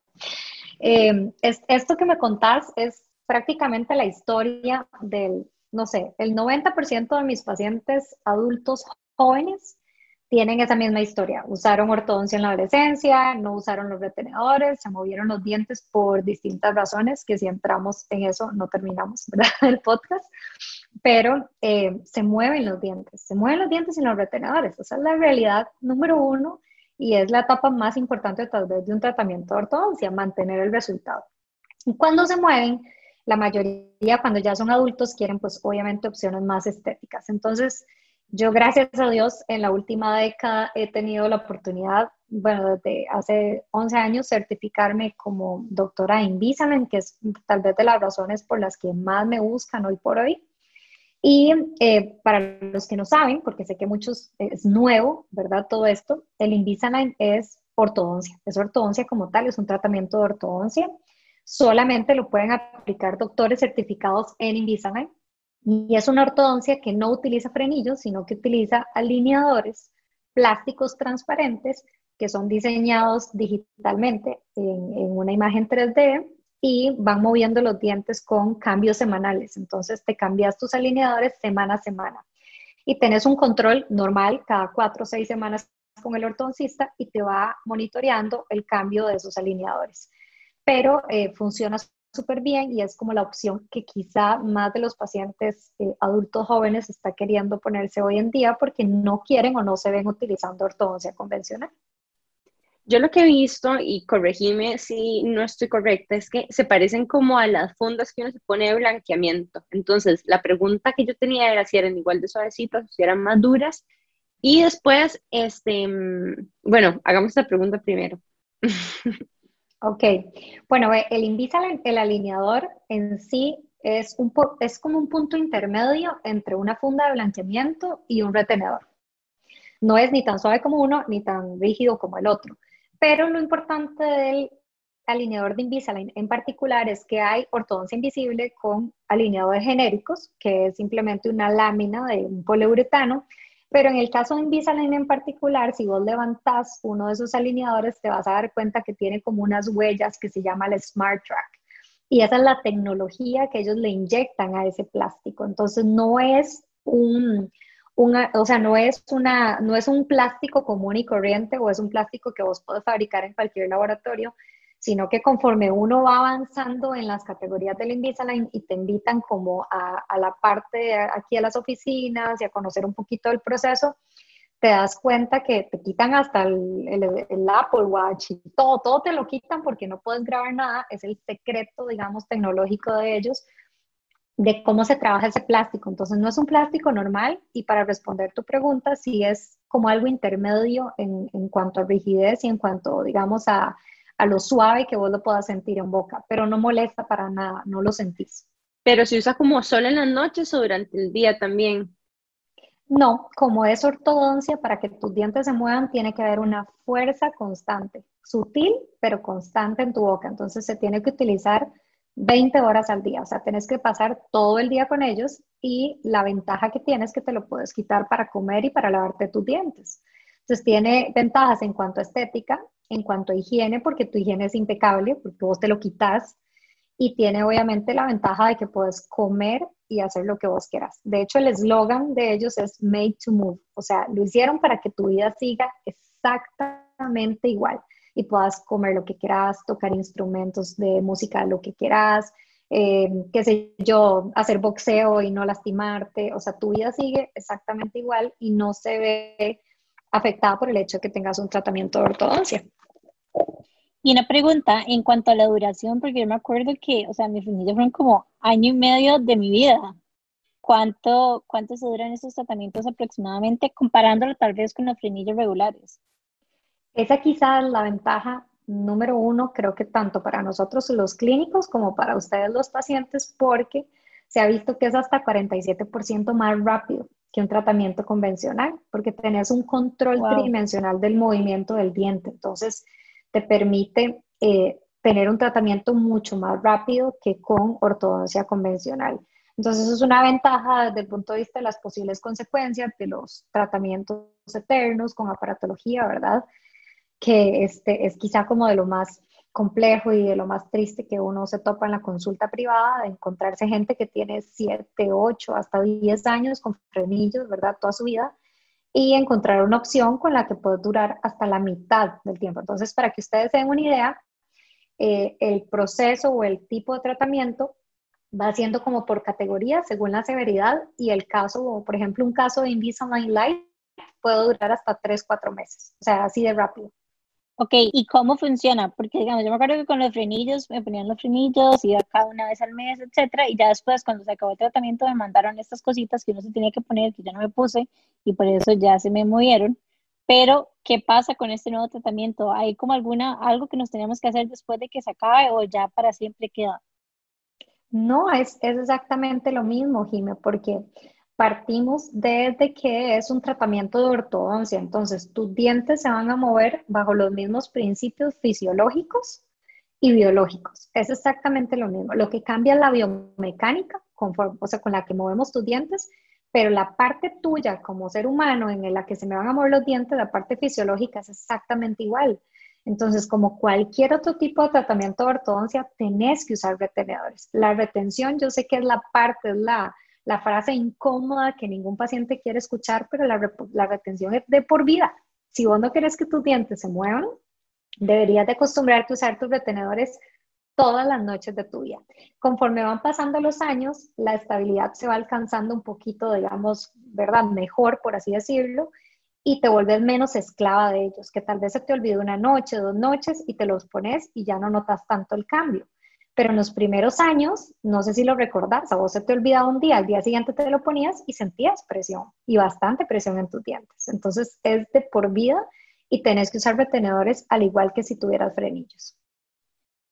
Eh, es, esto que me contás es prácticamente la historia del, no sé, el 90% de mis pacientes adultos jóvenes tienen esa misma historia. Usaron ortodoncia en la adolescencia, no usaron los retenedores, se movieron los dientes por distintas razones, que si entramos en eso no terminamos ¿verdad? el podcast, pero eh, se mueven los dientes, se mueven los dientes sin los retenedores. Esa es la realidad número uno y es la etapa más importante tal vez de un tratamiento de ortodoncia, mantener el resultado. Y cuando se mueven, la mayoría cuando ya son adultos quieren pues obviamente opciones más estéticas. Entonces, yo, gracias a Dios, en la última década he tenido la oportunidad, bueno, desde hace 11 años, certificarme como doctora Invisalign, que es tal vez de las razones por las que más me buscan hoy por hoy. Y eh, para los que no saben, porque sé que muchos es nuevo, ¿verdad? Todo esto, el Invisalign es ortodoncia, es ortodoncia como tal, es un tratamiento de ortodoncia. Solamente lo pueden aplicar doctores certificados en Invisalign. Y es una ortodoncia que no utiliza frenillos, sino que utiliza alineadores plásticos transparentes que son diseñados digitalmente en, una imagen 3D y van moviendo los dientes con cambios semanales. Entonces te cambias tus alineadores semana a semana y tenés un control normal cada cuatro o seis semanas con el ortodoncista y te va monitoreando el cambio de esos alineadores. Pero eh, funciona súper bien y es como la opción que quizá más de los pacientes eh, adultos jóvenes está queriendo ponerse hoy en día porque no quieren o no se ven utilizando ortodoncia convencional. Yo lo que he visto, y corregime si no estoy correcta, es que se parecen como a las fundas que uno se pone de blanqueamiento. Entonces, la pregunta que yo tenía era si eran igual de suavecitas o si eran más duras. Y después, este, mm, bueno, hagamos esta pregunta primero. Ok, bueno, el Invisalign, el alineador en sí es, un es como un punto intermedio entre una funda de blanqueamiento y un retenedor. No es ni tan suave como uno, ni tan rígido como el otro. Pero lo importante del alineador de Invisalign en particular es que hay ortodoncia invisible con alineadores genéricos, que es simplemente una lámina de un poliuretano pero en el caso de Invisalign en particular, si vos levantás uno de esos alineadores, te vas a dar cuenta que tiene como unas huellas que se llama el Smart Track. Y esa es la tecnología que ellos le inyectan a ese plástico. Entonces no es un, una, o sea, no es, una, no es un plástico común y corriente o es un plástico que vos podés fabricar en cualquier laboratorio, sino que conforme uno va avanzando en las categorías del Invisalign y te invitan como a, a la parte aquí a las oficinas y a conocer un poquito del proceso, te das cuenta que te quitan hasta el, el, Apple Watch y todo, todo te lo quitan porque no puedes grabar nada, es el secreto, digamos, tecnológico de ellos, de cómo se trabaja ese plástico. Entonces, no es un plástico normal y para responder tu pregunta, sí es como algo intermedio en, en cuanto a rigidez y en cuanto, digamos, a, a, lo suave que vos lo puedas sentir en boca, pero no molesta para nada, no lo sentís. Pero se usa como solo en las noches o durante el día también. No, como es ortodoncia, para que tus dientes se muevan tiene que haber una fuerza constante, sutil, pero constante en tu boca. Entonces se tiene que utilizar 20 horas al día, o sea, tienes que pasar todo el día con ellos y la ventaja que tienes es que te lo puedes quitar para comer y para lavarte tus dientes. Entonces tiene ventajas en cuanto a estética, en cuanto a higiene, porque tu higiene es impecable, porque vos te lo quitas, y tiene obviamente la ventaja de que puedes comer y hacer lo que vos quieras. De hecho, el eslogan de ellos es Made to Move, o sea, lo hicieron para que tu vida siga exactamente igual y puedas comer lo que quieras, tocar instrumentos de música, lo que quieras, eh, qué sé yo, hacer boxeo y no lastimarte, o sea, tu vida sigue exactamente igual y no se ve afectada por el hecho de que tengas un tratamiento de ortodoncia. Y una pregunta en cuanto a la duración, porque yo me acuerdo que, o sea, mis frenillos fueron como año y medio de mi vida. ¿Cuánto, cuánto se duran esos tratamientos aproximadamente comparándolo tal vez con los frenillos regulares? Esa quizás es la ventaja número uno, creo que tanto para nosotros los clínicos como para ustedes los pacientes, porque se ha visto que es hasta 47% más rápido que un tratamiento convencional, porque tenés un control tridimensional del movimiento del diente. Entonces, te permite eh, tener un tratamiento mucho más rápido que con ortodoncia convencional. Entonces, eso es una ventaja desde el punto de vista de las posibles consecuencias de los tratamientos eternos con aparatología, ¿verdad? que este, es quizá como de lo más complejo y de lo más triste que uno se topa en la consulta privada, de encontrarse gente que tiene 7, 8, hasta 10 años con frenillos, ¿verdad? Toda su vida, y encontrar una opción con la que puede durar hasta la mitad del tiempo. Entonces, para que ustedes den una idea, eh, el proceso o el tipo de tratamiento va siendo como por categoría según la severidad y el caso, por ejemplo, un caso de Invisalign Light puede durar hasta 3, 4 meses, o sea, así de rápido. Ok, ¿y cómo funciona? Porque, digamos, yo me acuerdo que con los frenillos me ponían los frenillos, iba cada una vez al mes, etcétera, y ya después, cuando se acabó el tratamiento, me mandaron estas cositas que uno se tenía que poner, que yo no me puse, y por eso ya se me movieron. Pero, ¿qué pasa con este nuevo tratamiento? ¿Hay como alguna, algo que nos tenemos que hacer después de que se acabe o ya para siempre queda? No, es, es exactamente lo mismo, Jime, porque partimos desde que es un tratamiento de ortodoncia, entonces tus dientes se van a mover bajo los mismos principios fisiológicos y biológicos. Es exactamente lo mismo. Lo que cambia es la biomecánica, conforme, o sea, con la que movemos tus dientes, pero la parte tuya como ser humano en la que se me van a mover los dientes, la parte fisiológica es exactamente igual. Entonces, como cualquier otro tipo de tratamiento de ortodoncia, tenés que usar retenedores. La retención, yo sé que es la parte, es la, la frase incómoda que ningún paciente quiere escuchar, pero la, retención es de por vida. Si vos no quieres que tus dientes se muevan, deberías de acostumbrarte a usar tus retenedores todas las noches de tu vida. Conforme van pasando los años, la estabilidad se va alcanzando un poquito, digamos, ¿verdad? Mejor, por así decirlo, y te vuelves menos esclava de ellos, que tal vez se te olvide una noche, dos noches y te los pones y ya no notas tanto el cambio. Pero en los primeros años, no sé si lo recordás, a vos se te olvidaba un día, al día siguiente te lo ponías y sentías presión y bastante presión en tus dientes. Entonces es de por vida y tenés que usar retenedores al igual que si tuvieras frenillos.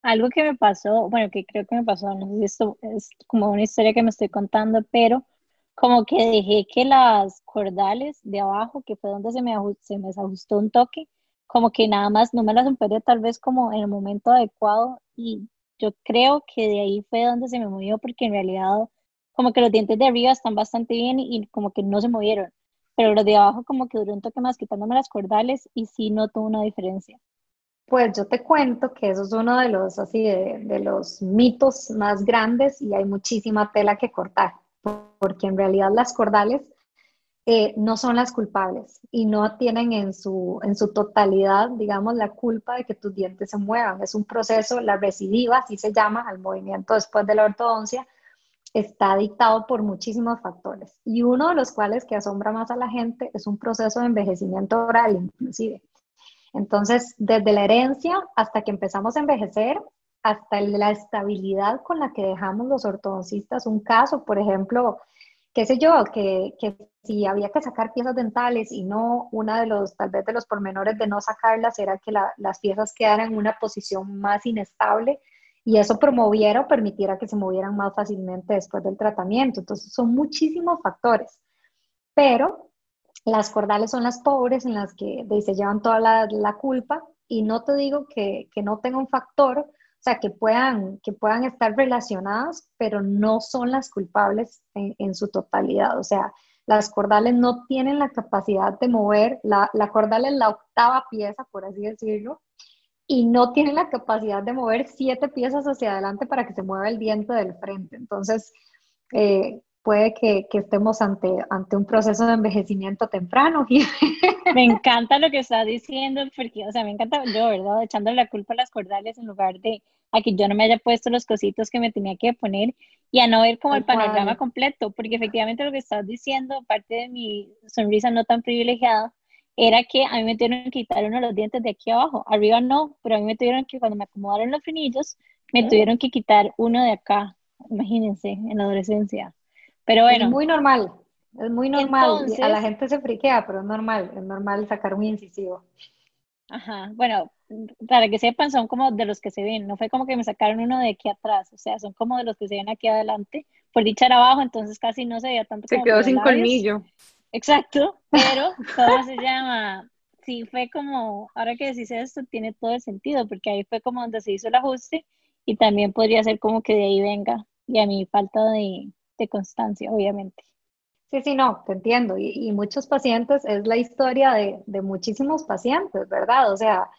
Algo que me pasó, bueno, que creo que me pasó, no sé si esto es como una historia que me estoy contando, pero como que dejé que las cordales de abajo, que fue donde se me, se me desajustó un toque, como que nada más no me las operé tal vez como en el momento adecuado y yo creo que de ahí fue donde se me movió porque en realidad como que los dientes de arriba están bastante bien y, como que no se movieron, pero los de abajo como que duró un toque más quitándome las cordales y sí noto una diferencia. Pues yo te cuento que eso es uno de los así de, de los mitos más grandes y hay muchísima tela que cortar, porque en realidad las cordales eh, no son las culpables y no tienen en su, en su totalidad, digamos, la culpa de que tus dientes se muevan. Es un proceso, la recidiva, así se llama, al movimiento después de la ortodoncia, está dictado por muchísimos factores y uno de los cuales que asombra más a la gente es un proceso de envejecimiento oral inclusive. Entonces, desde la herencia hasta que empezamos a envejecer, hasta la estabilidad con la que dejamos los ortodoncistas, un caso, por ejemplo, qué sé yo, que, que, si había que sacar piezas dentales y no, una de los, tal vez de los pormenores de no sacarlas era que las piezas quedaran en una posición más inestable y eso promoviera o permitiera que se movieran más fácilmente después del tratamiento. Entonces, son muchísimos factores, pero las cordales son las pobres en las que se llevan toda la, la culpa y no te digo que, que no tenga un factor, sea, que puedan, que puedan estar relacionadas, pero no son las culpables en, su totalidad. O sea, las cordales no tienen la capacidad de mover, la, la cordal es la octava pieza, por así decirlo, y no tienen la capacidad de mover siete piezas hacia adelante para que se mueva el diente del frente. Entonces, eh, puede que, que, estemos ante, ante un proceso de envejecimiento temprano. Me encanta lo que estás diciendo, porque, o sea, me encanta yo, ¿verdad? Echándole la culpa a las cordales en lugar de a que yo no me haya puesto los cositos que me tenía que poner y a no ver como el panorama completo, porque efectivamente lo que estás diciendo, parte de mi sonrisa no tan privilegiada, era que a mí me tuvieron que quitar uno de los dientes de aquí abajo, arriba no, pero a mí me tuvieron que, cuando me acomodaron los frenillos, me mm. tuvieron que quitar uno de acá, imagínense, en la adolescencia. Pero bueno. Es muy normal, es muy normal. a la gente se friquea, pero es normal, es normal sacar un incisivo. Ajá, bueno, para que sepan, son como de los que se ven, no fue como que me sacaron uno de aquí atrás, o sea, son como de los que se ven aquí adelante, por dicha era abajo, entonces casi no se veía tanto. Se quedó sin colmillo. Exacto, pero ¿cómo se llama? Sí, fue como, ahora que decís esto, tiene todo el sentido, porque ahí fue como donde se hizo el ajuste y también podría ser como que de ahí venga, y a mi falta de, de constancia, obviamente. Sí, sí, no, te entiendo. Y, muchos pacientes, es la historia de, de, muchísimos pacientes, ¿verdad? O sea,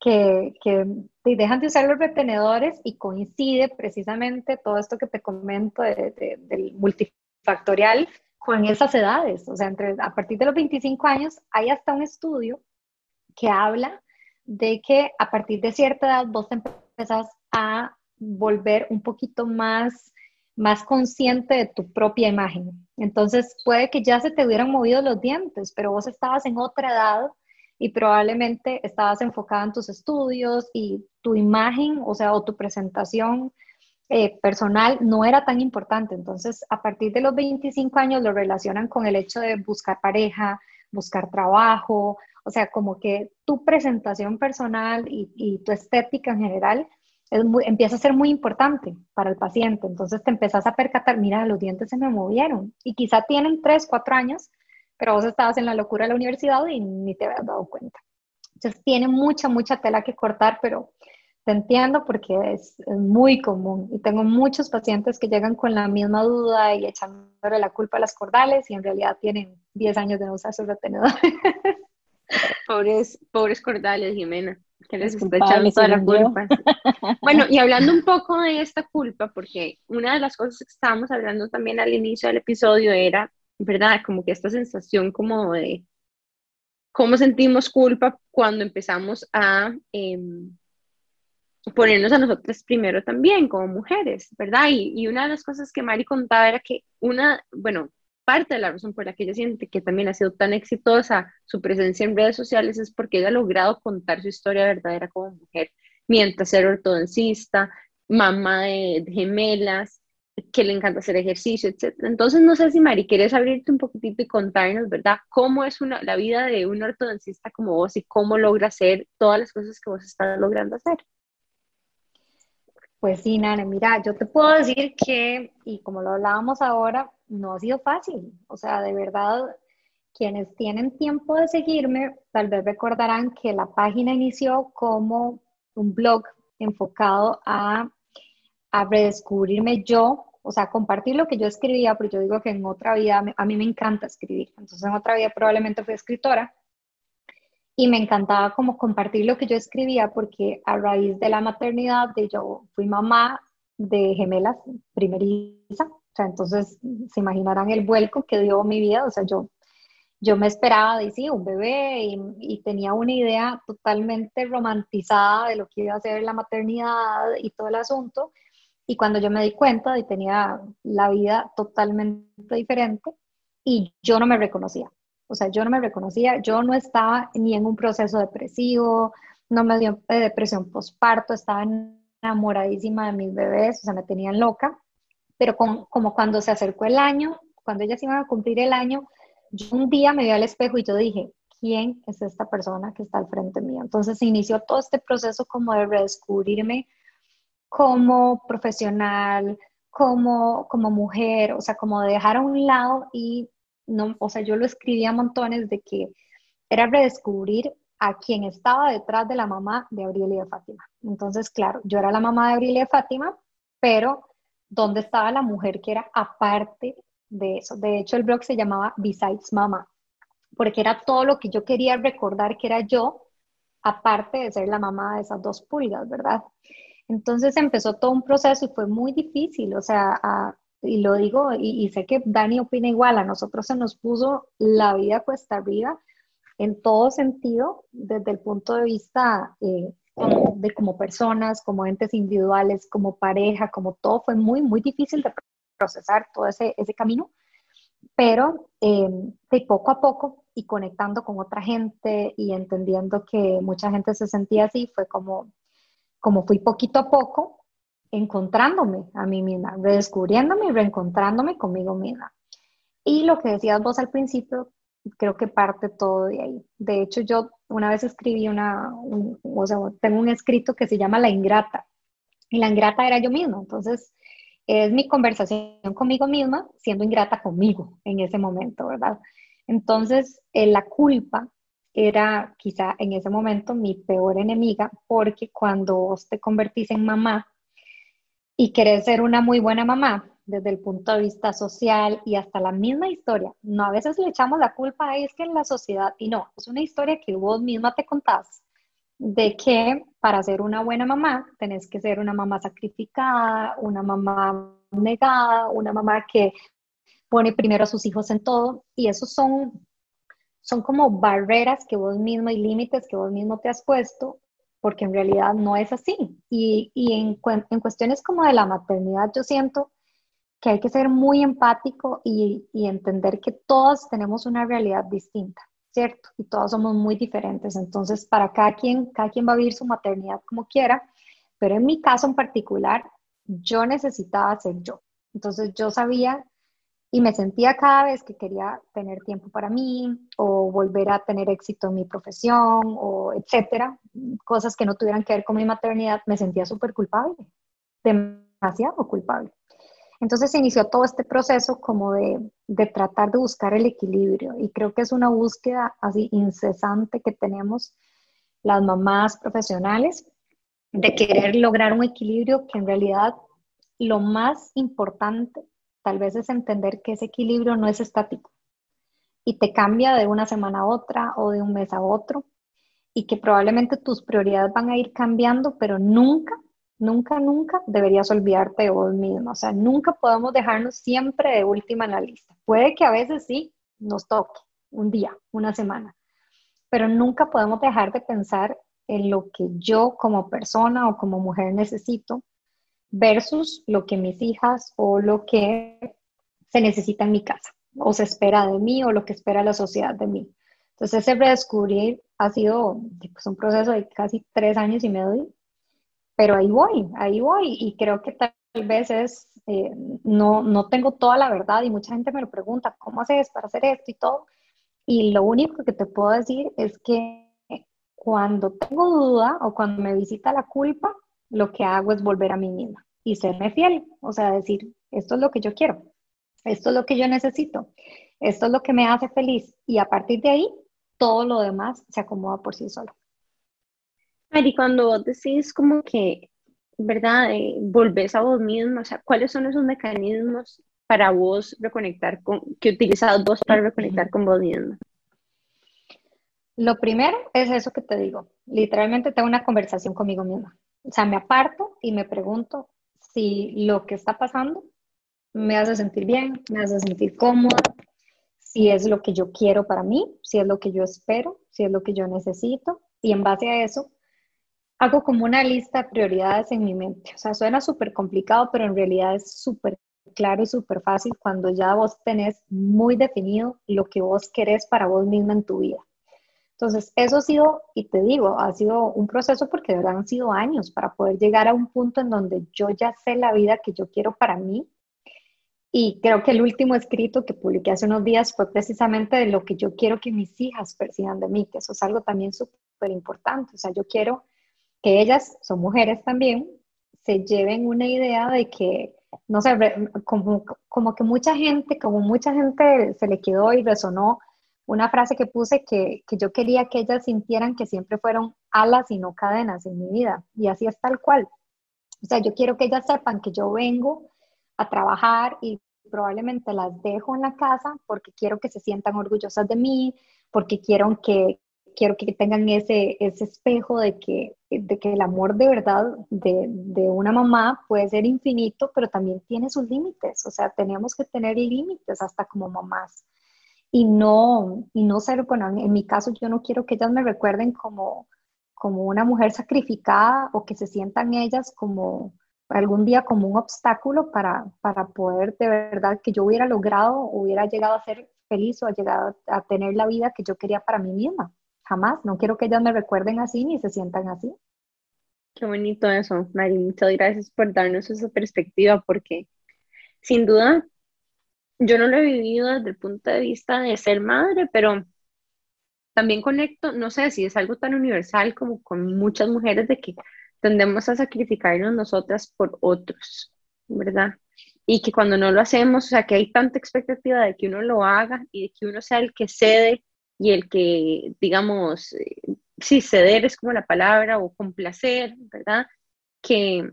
que, que dejan de usar los retenedores y coincide precisamente todo esto que te comento del multifactorial con esas edades. O sea, entre, a partir de los 25 años hay hasta un estudio que habla de que a partir de cierta edad vos empezás a volver un poquito más más consciente de tu propia imagen. Entonces puede que ya se te hubieran movido los dientes, pero vos estabas en otra edad y probablemente estabas enfocada en tus estudios y tu imagen, o sea, o tu presentación eh, personal no era tan importante. Entonces, a partir de los 25 años lo relacionan con el hecho de buscar pareja, buscar trabajo, o sea, como que tu presentación personal y, y tu estética en general empieza a ser muy importante para el paciente. Entonces te empezás a percatar, mira, los dientes se me movieron y quizá tienen 3, 4 años, pero vos estabas en la locura de la universidad y ni te habías dado cuenta. Entonces tiene mucha, mucha tela que cortar, pero te entiendo porque es, muy común y tengo muchos pacientes que llegan con la misma duda y echándole la culpa a las cordales y en realidad tienen 10 años de no usar sus retenedores. Pobres, pobres cordales, Jimena que les está echando toda la culpa. Bueno, y hablando un poco de esta culpa, porque una de las cosas que estábamos hablando también al inicio del episodio era, ¿verdad? Como que esta sensación como de cómo sentimos culpa cuando empezamos a em, ponernos a nosotras primero también como mujeres, ¿verdad? Y, y una de las cosas que Mari contaba era que una, bueno, parte de la razón por la que ella siente que también ha sido tan exitosa su presencia en redes sociales es porque ella ha logrado contar su historia verdadera como mujer, mientras ser ortodoncista, mamá de, gemelas, que le encanta hacer ejercicio, etc. Entonces, no sé si Mari, quieres abrirte un poquitito y contarnos, ¿verdad? ¿Cómo es una, la vida de un ortodoncista como vos y cómo logra hacer todas las cosas que vos estás logrando hacer? Pues sí, Nana, mira, yo te puedo decir que, y como lo hablábamos ahora, no ha sido fácil. O sea, de verdad, quienes tienen tiempo de seguirme, tal vez recordarán que la página inició como un blog enfocado a, a redescubrirme yo, o sea, compartir lo que yo escribía, pero yo digo que en otra vida, a mí me encanta escribir, entonces en otra vida probablemente fui escritora, y me encantaba como compartir lo que yo escribía porque a raíz de la maternidad, de yo fui mamá de gemelas primeriza, entonces se imaginarán el vuelco que dio mi vida, o sea, yo yo me esperaba, sí, un bebé y, tenía una idea totalmente romantizada de lo que iba a ser la maternidad y todo el asunto. Y cuando yo me di cuenta de tenía la vida totalmente diferente y yo no me reconocía. O sea, yo no me reconocía, yo no estaba ni en un proceso depresivo, no me dio depresión postparto, estaba enamoradísima de mis bebés, o sea, me tenían loca. Pero como cuando se acercó el año, cuando ellas iban a cumplir el año, yo un día me vi al espejo y yo dije, ¿quién es esta persona que está al frente mío? Entonces se inició todo este proceso como de redescubrirme como profesional, como, como mujer, o sea, como de dejar a un lado y no, o sea, yo lo escribía montones de que era redescubrir a quien estaba detrás de la mamá de Abril y de Fátima. Entonces, claro, yo era la mamá de Abril y de Fátima, pero ¿dónde estaba la mujer que era aparte de eso. De hecho, el blog se llamaba Besides Mama, porque era todo lo que yo quería recordar que era yo, aparte de ser la mamá de esas dos pulgas, ¿verdad? Entonces empezó todo un proceso y fue muy difícil, o sea, y lo digo, y, sé que Dani opina igual, a nosotros se nos puso la vida cuesta arriba en todo sentido, desde el punto de vista eh, de como personas, como entes individuales, como pareja, como todo, fue muy, muy difícil de procesar todo ese, ese camino, pero eh, de poco a poco y conectando con otra gente y entendiendo que mucha gente se sentía así, fue como, como fui poquito a poco encontrándome a mí misma, redescubriéndome y reencontrándome conmigo misma. Y lo que decías vos al principio, creo que parte todo de ahí. De hecho, yo una vez escribí una, o sea, tengo un escrito que se llama La Ingrata. Y la ingrata era yo misma. Entonces, es mi conversación conmigo misma siendo ingrata conmigo en ese momento, ¿verdad? Entonces, eh, la culpa era quizá en ese momento mi peor enemiga porque cuando vos te convertís en mamá y querés ser una muy buena mamá desde el punto de vista social y hasta la misma historia, no a veces le echamos la culpa a es que en la sociedad y no, es una historia que vos misma te contás de que para ser una buena mamá tenés que ser una mamá sacrificada, una mamá negada, una mamá que pone primero a sus hijos en todo y esos son, son como barreras que vos mismo y límites que vos mismo te has puesto porque en realidad no es así. Y, y en, en, cuestiones como de la maternidad yo siento que hay que ser muy empático y, y entender que todos tenemos una realidad distinta. ¿cierto? Y todos somos muy diferentes. Entonces, para cada quien, cada quien va a vivir su maternidad como quiera, pero en mi caso en particular, yo necesitaba ser yo. Entonces, yo sabía y me sentía cada vez que quería tener tiempo para mí o volver a tener éxito en mi profesión o etcétera, cosas que no tuvieran que ver con mi maternidad, me sentía súper culpable, demasiado culpable. Entonces se inició todo este proceso como de, tratar de buscar el equilibrio y creo que es una búsqueda así incesante que tenemos las mamás profesionales de querer lograr un equilibrio que en realidad lo más importante tal vez es entender que ese equilibrio no es estático y te cambia de una semana a otra o de un mes a otro y que probablemente tus prioridades van a ir cambiando, pero nunca Nunca, nunca deberías olvidarte de vos mismo. O sea, nunca podemos dejarnos siempre de última en la lista. Puede que a veces sí nos toque un día, una semana, pero nunca podemos dejar de pensar en lo que yo como persona o como mujer necesito versus lo que mis hijas o lo que se necesita en mi casa o se espera de mí o lo que espera la sociedad de mí. Entonces ese redescubrir ha sido pues, un proceso de casi tres años y medio pero ahí voy, ahí voy y creo que tal vez es, eh, no, no tengo toda la verdad y mucha gente me lo pregunta, ¿cómo haces para hacer esto y todo? Y lo único que te puedo decir es que cuando tengo duda o cuando me visita la culpa, lo que hago es volver a mí misma y serme fiel, o sea, decir, esto es lo que yo quiero, esto es lo que yo necesito, esto es lo que me hace feliz y a partir de ahí, todo lo demás se acomoda por sí solo. Mari, cuando vos decís como que, ¿verdad? Eh, volvés a vos mismo, o sea, ¿cuáles son esos mecanismos para vos reconectar con, que utilizas vos para reconectar con vos mismo? Lo primero es eso que te digo. Literalmente tengo una conversación conmigo misma. O sea, me aparto y me pregunto si lo que está pasando me hace sentir bien, me hace sentir cómoda, si es lo que yo quiero para mí, si es lo que yo espero, si es lo que yo necesito. Y en base a eso, hago como una lista de prioridades en mi mente. O sea, suena súper complicado, pero en realidad es súper claro y súper fácil cuando ya vos tenés muy definido lo que vos querés para vos misma en tu vida. Entonces, eso ha sido, y te digo, ha sido un proceso porque de verdad han sido años para poder llegar a un punto en donde yo ya sé la vida que yo quiero para mí. Y creo que el último escrito que publiqué hace unos días fue precisamente de lo que yo quiero que mis hijas perciban de mí, que eso es algo también súper importante. O sea, yo quiero que ellas, son mujeres también, se lleven una idea de que, no sé, como, como que mucha gente, como mucha gente se le quedó y resonó una frase que puse que, yo quería que ellas sintieran que siempre fueron alas y no cadenas en mi vida. Y así es tal cual. O sea, yo quiero que ellas sepan que yo vengo a trabajar y probablemente las dejo en la casa porque quiero que se sientan orgullosas de mí, porque quiero que, quiero que tengan ese, ese espejo de que, de que el amor de verdad de, de una mamá puede ser infinito, pero también tiene sus límites. O sea, tenemos que tener límites hasta como mamás y no, y no ser, bueno, en mi caso yo no quiero que ellas me recuerden como, como una mujer sacrificada o que se sientan ellas como algún día como un obstáculo para, para poder de verdad que yo hubiera logrado, hubiera llegado a ser feliz o a llegado a tener la vida que yo quería para mí misma. Jamás, no quiero que ellas me recuerden así ni se sientan así. Qué bonito eso, Mari. Muchas gracias por darnos esa perspectiva porque sin duda yo no lo he vivido desde el punto de vista de ser madre, pero también conecto, no sé si es algo tan universal como con muchas mujeres de que tendemos a sacrificarnos nosotras por otros, ¿verdad? Y que cuando no lo hacemos, o sea, que hay tanta expectativa de que uno lo haga y de que uno sea el que cede y el que, digamos, eh, sí, ceder es como la palabra o complacer, ¿verdad? Que,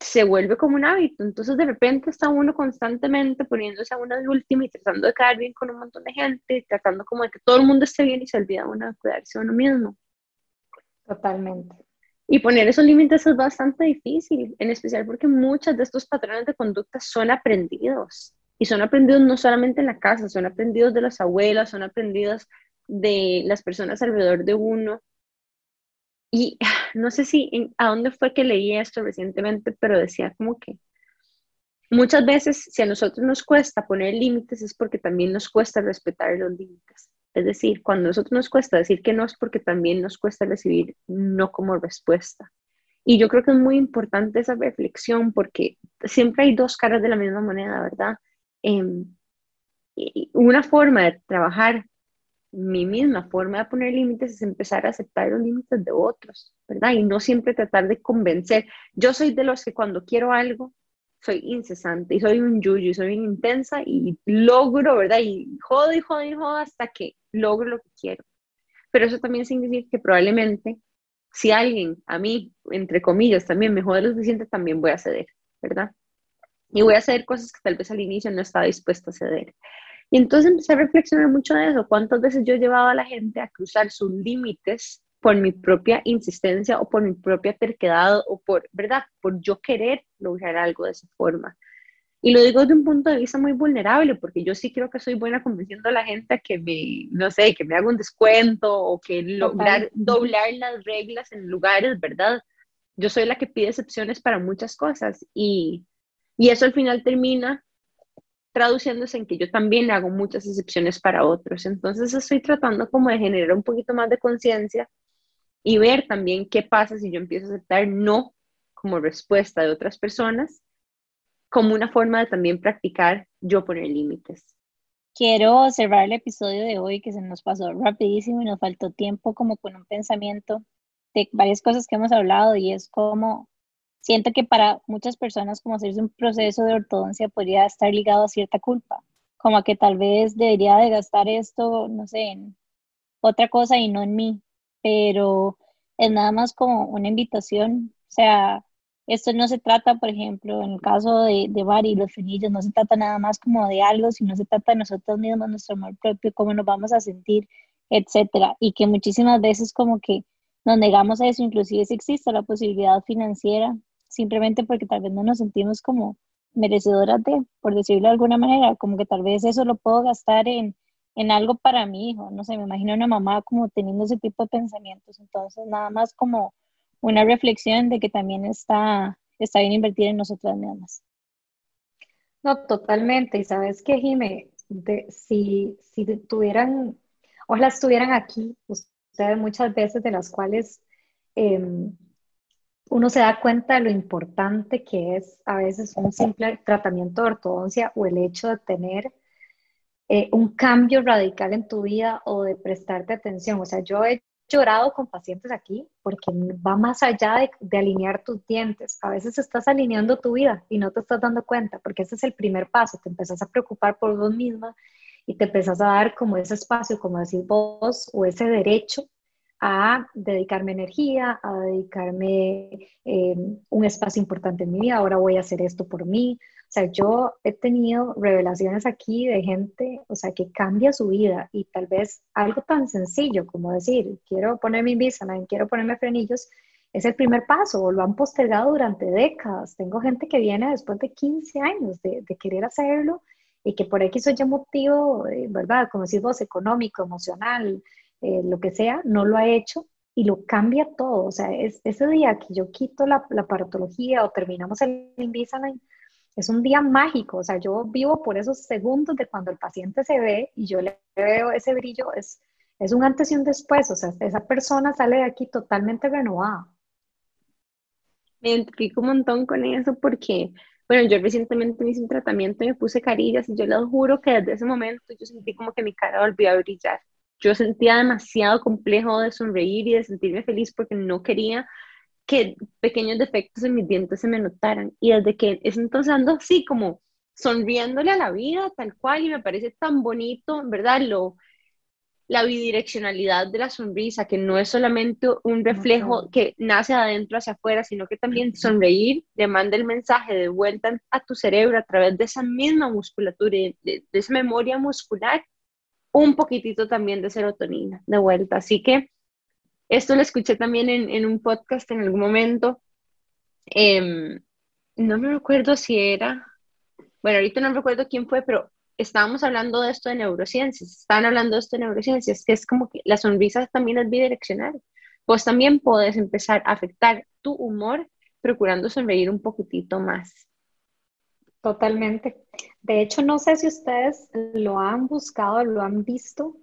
se vuelve como un hábito. Entonces, de repente está uno constantemente poniéndose a una de última y tratando de quedar bien con un montón de gente, tratando como de que todo el mundo esté bien y se olvida uno de cuidarse a uno mismo. Totalmente. Y poner esos límites es bastante difícil, en especial porque muchos de estos patrones de conducta son aprendidos. Y son aprendidos no solamente en la casa, son aprendidos de las abuelas, son aprendidos de las personas alrededor de uno. Y no sé si a dónde fue que leí esto recientemente, pero decía como que muchas veces si a nosotros nos cuesta poner límites es porque también nos cuesta respetar los límites. Es decir, cuando a nosotros nos cuesta decir que no es porque también nos cuesta recibir no como respuesta. Y yo creo que es muy importante esa reflexión porque siempre hay dos caras de la misma moneda, ¿verdad? Em, una forma de trabajar mi misma forma de poner límites es empezar a aceptar los límites de otros, ¿verdad? Y no siempre tratar de convencer. Yo soy de los que cuando quiero algo, soy incesante y soy un yuyu y soy intensa y logro, ¿verdad? Y jodo y jodo y jodo hasta que logro lo que quiero. Pero eso también significa que probablemente si alguien a mí, entre comillas, también me jode lo suficiente, también voy a ceder, ¿verdad? Y voy a hacer cosas que tal vez al inicio no estaba dispuesta a ceder. Y entonces empecé a reflexionar mucho de eso, cuántas veces yo llevaba a la gente a cruzar sus límites por mi propia insistencia o por mi propia terquedad o por, ¿verdad? Por yo querer lograr algo de esa forma. Y lo digo desde un punto de vista muy vulnerable, porque yo sí creo que soy buena convenciendo a la gente a que me, no sé, que me haga un descuento o que lograr doblar las reglas en lugares, ¿verdad? Yo soy la que pide excepciones para muchas cosas y, y eso al final termina traduciéndose en que yo también hago muchas excepciones para otros. Entonces estoy tratando como de generar un poquito más de conciencia y ver también qué pasa si yo empiezo a aceptar no como respuesta de otras personas, como una forma de también practicar yo poner límites. Quiero cerrar el episodio de hoy que se nos pasó rapidísimo y nos faltó tiempo como con un pensamiento de varias cosas que hemos hablado y es como siento que para muchas personas como hacerse un proceso de ortodoncia podría estar ligado a cierta culpa, como que tal vez debería de gastar esto, no sé, en otra cosa y no en mí, pero es nada más como una invitación, o sea, esto no se trata, por ejemplo, en el caso de, de Bari y los fenillos, no se trata nada más como de algo, sino se trata de nosotros mismos, nuestro amor propio, cómo nos vamos a sentir, etcétera, y que muchísimas veces como que nos negamos a eso, inclusive si existe la posibilidad financiera simplemente porque tal vez no nos sentimos como merecedoras de, por decirlo de alguna manera, como que tal vez eso lo puedo gastar en, en algo para mi hijo. No sé, me imagino una mamá como teniendo ese tipo de pensamientos. Entonces, nada más como una reflexión de que también está, está bien invertir en nosotras mismas. No, totalmente. Y sabes que, Jime, si, si tuvieran, ojalá estuvieran aquí, ustedes muchas veces de las cuales em, uno se da cuenta de lo importante que es a veces un simple tratamiento de ortodoncia o el hecho de tener eh, un cambio radical en tu vida o de prestarte atención. O sea, yo he llorado con pacientes aquí porque va más allá de, de, alinear tus dientes. A veces estás alineando tu vida y no te estás dando cuenta porque ese es el primer paso. Te empezás a preocupar por vos misma y te empezás a dar como ese espacio, como decir vos, o ese derecho a dedicarme energía, a dedicarme eh, un espacio importante en mi vida, ahora voy a hacer esto por mí. O sea, yo he tenido revelaciones aquí de gente, o sea, que cambia su vida y tal vez algo tan sencillo como decir, quiero ponerme Invisalign, quiero ponerme frenillos, es el primer paso, o lo han postergado durante décadas. Tengo gente que viene después de 15 años de, de querer hacerlo y que por X o Y motivo, eh, ¿verdad? Como decís vos, económico, emocional, eh, lo que sea, no lo ha hecho y lo cambia todo. O sea, es, ese día que yo quito la, la paratología o terminamos el Invisalign, es un día mágico. O sea, yo vivo por esos segundos de cuando el paciente se ve y yo le veo ese brillo, es, es un antes y un después. O sea, esa persona sale de aquí totalmente renovada. Me identifico un montón con eso porque, bueno, yo recientemente me hice un tratamiento y me puse carillas y yo les juro que desde ese momento yo sentí como que mi cara volvió a brillar yo sentía demasiado complejo de sonreír y de sentirme feliz porque no quería que pequeños defectos en mis dientes se me notaran. Y desde que es entonces ando así como sonriéndole a la vida tal cual y me parece tan bonito, ¿verdad? Lo, la bidireccionalidad de la sonrisa, que no es solamente un reflejo que nace de adentro hacia afuera, sino que también sonreír le manda el mensaje de vuelta a tu cerebro a través de esa misma musculatura, de, de esa memoria muscular un poquitito también de serotonina de vuelta. Así que esto lo escuché también en, un podcast en algún momento. Em, no me recuerdo si era, bueno, ahorita no recuerdo quién fue, pero estábamos hablando de esto de neurociencias, estaban hablando de esto de neurociencias, que es como que la sonrisa también es bidireccional. Pues también puedes empezar a afectar tu humor procurando sonreír un poquitito más. Totalmente. De hecho, no sé si ustedes lo han buscado, lo han visto,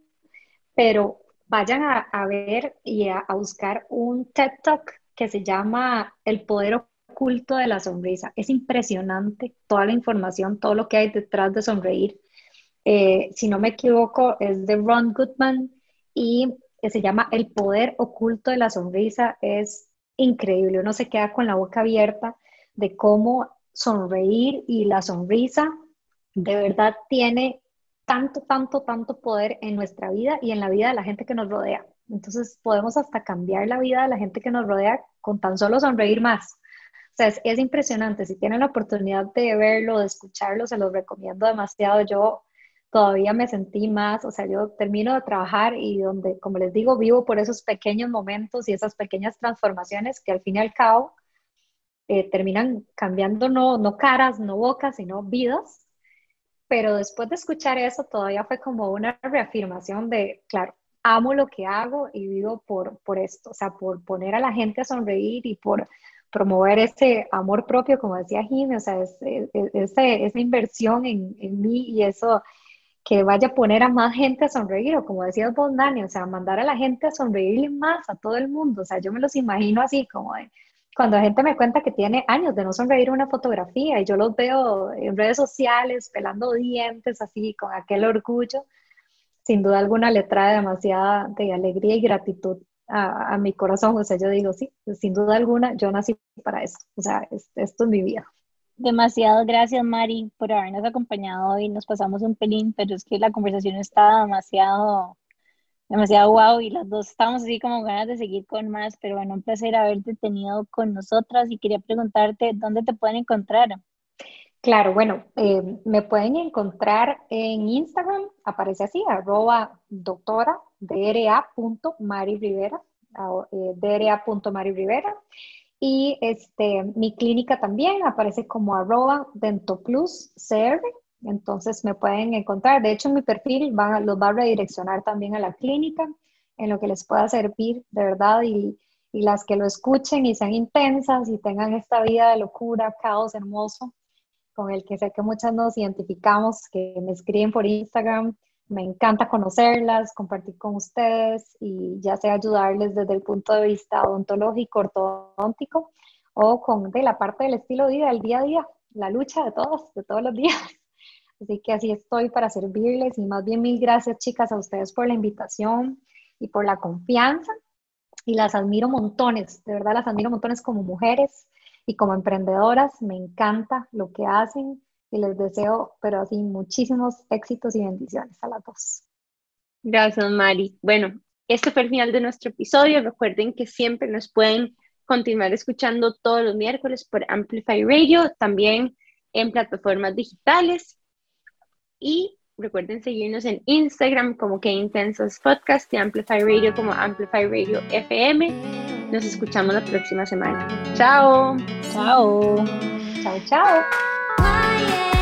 pero vayan a, ver y a, buscar un TED Talk que se llama El poder oculto de la sonrisa. Es impresionante toda la información, todo lo que hay detrás de sonreír. Eh, si no me equivoco, es de Ron Goodman y se llama El poder oculto de la sonrisa. Es increíble, uno se queda con la boca abierta de cómo sonreír y la sonrisa de verdad tiene tanto, tanto, tanto poder en nuestra vida y en la vida de la gente que nos rodea. Entonces podemos hasta cambiar la vida de la gente que nos rodea con tan solo sonreír más. O sea, es, impresionante. Si tienen la oportunidad de verlo, de escucharlo, se los recomiendo demasiado. Yo todavía me sentí más, o sea, yo termino de trabajar y donde, como les digo, vivo por esos pequeños momentos y esas pequeñas transformaciones que al fin y al cabo eh, terminan cambiando no, no caras, no bocas, sino vidas. Pero después de escuchar eso, todavía fue como una reafirmación de, claro, amo lo que hago y vivo por, por esto, o sea, por poner a la gente a sonreír y por promover ese amor propio, como decía Jimmy, o sea, es, esa inversión en, en, mí y eso que vaya a poner a más gente a sonreír, o como decías vos, Dani, o sea, mandar a la gente a sonreírle más a todo el mundo, o sea, yo me los imagino así, como de, cuando la gente me cuenta que tiene años de no sonreír una fotografía y yo los veo en redes sociales pelando dientes así con aquel orgullo, sin duda alguna le trae demasiada de alegría y gratitud a, mi corazón. O sea, yo digo, sí, sin duda alguna, yo nací para eso. O sea, esto es mi vida. Demasiado gracias, Mari, por habernos acompañado hoy. Nos pasamos un pelín, pero es que la conversación está demasiado demasiado guau y las dos estamos así como ganas de seguir con más, pero bueno, un placer haberte tenido con nosotras y quería preguntarte dónde te pueden encontrar. Claro, bueno, eh, me pueden encontrar en Instagram, aparece así, arroba doctora dra.maririvera, eh, dra.maririvera, y este, mi clínica también aparece como arroba dentopluscr, Entonces me pueden encontrar. De hecho, en mi perfil van, los va a redireccionar también a la clínica, en lo que les pueda servir de verdad y, las que lo escuchen y sean intensas y tengan esta vida de locura, caos hermoso, con el que sé que muchas nos identificamos, que me escriben por Instagram. Me encanta conocerlas, compartir con ustedes y ya sea ayudarles desde el punto de vista odontológico, ortodóntico o con de la parte del estilo de vida, del día a día, la lucha de todos, de todos los días. Así que así estoy para servirles y más bien mil gracias chicas a ustedes por la invitación y por la confianza y las admiro montones, de verdad las admiro montones como mujeres y como emprendedoras, me encanta lo que hacen y les deseo, pero así, muchísimos éxitos y bendiciones a las dos. Gracias, Mari. Bueno, este fue el final de nuestro episodio. Recuerden que siempre nos pueden continuar escuchando todos los miércoles por Amplify Radio, también en plataformas digitales. Y recuerden seguirnos en Instagram como que Intensas Podcast y Amplify Radio como Amplify Radio FM. Nos escuchamos la próxima semana. Chao. Chao. Chao, chao.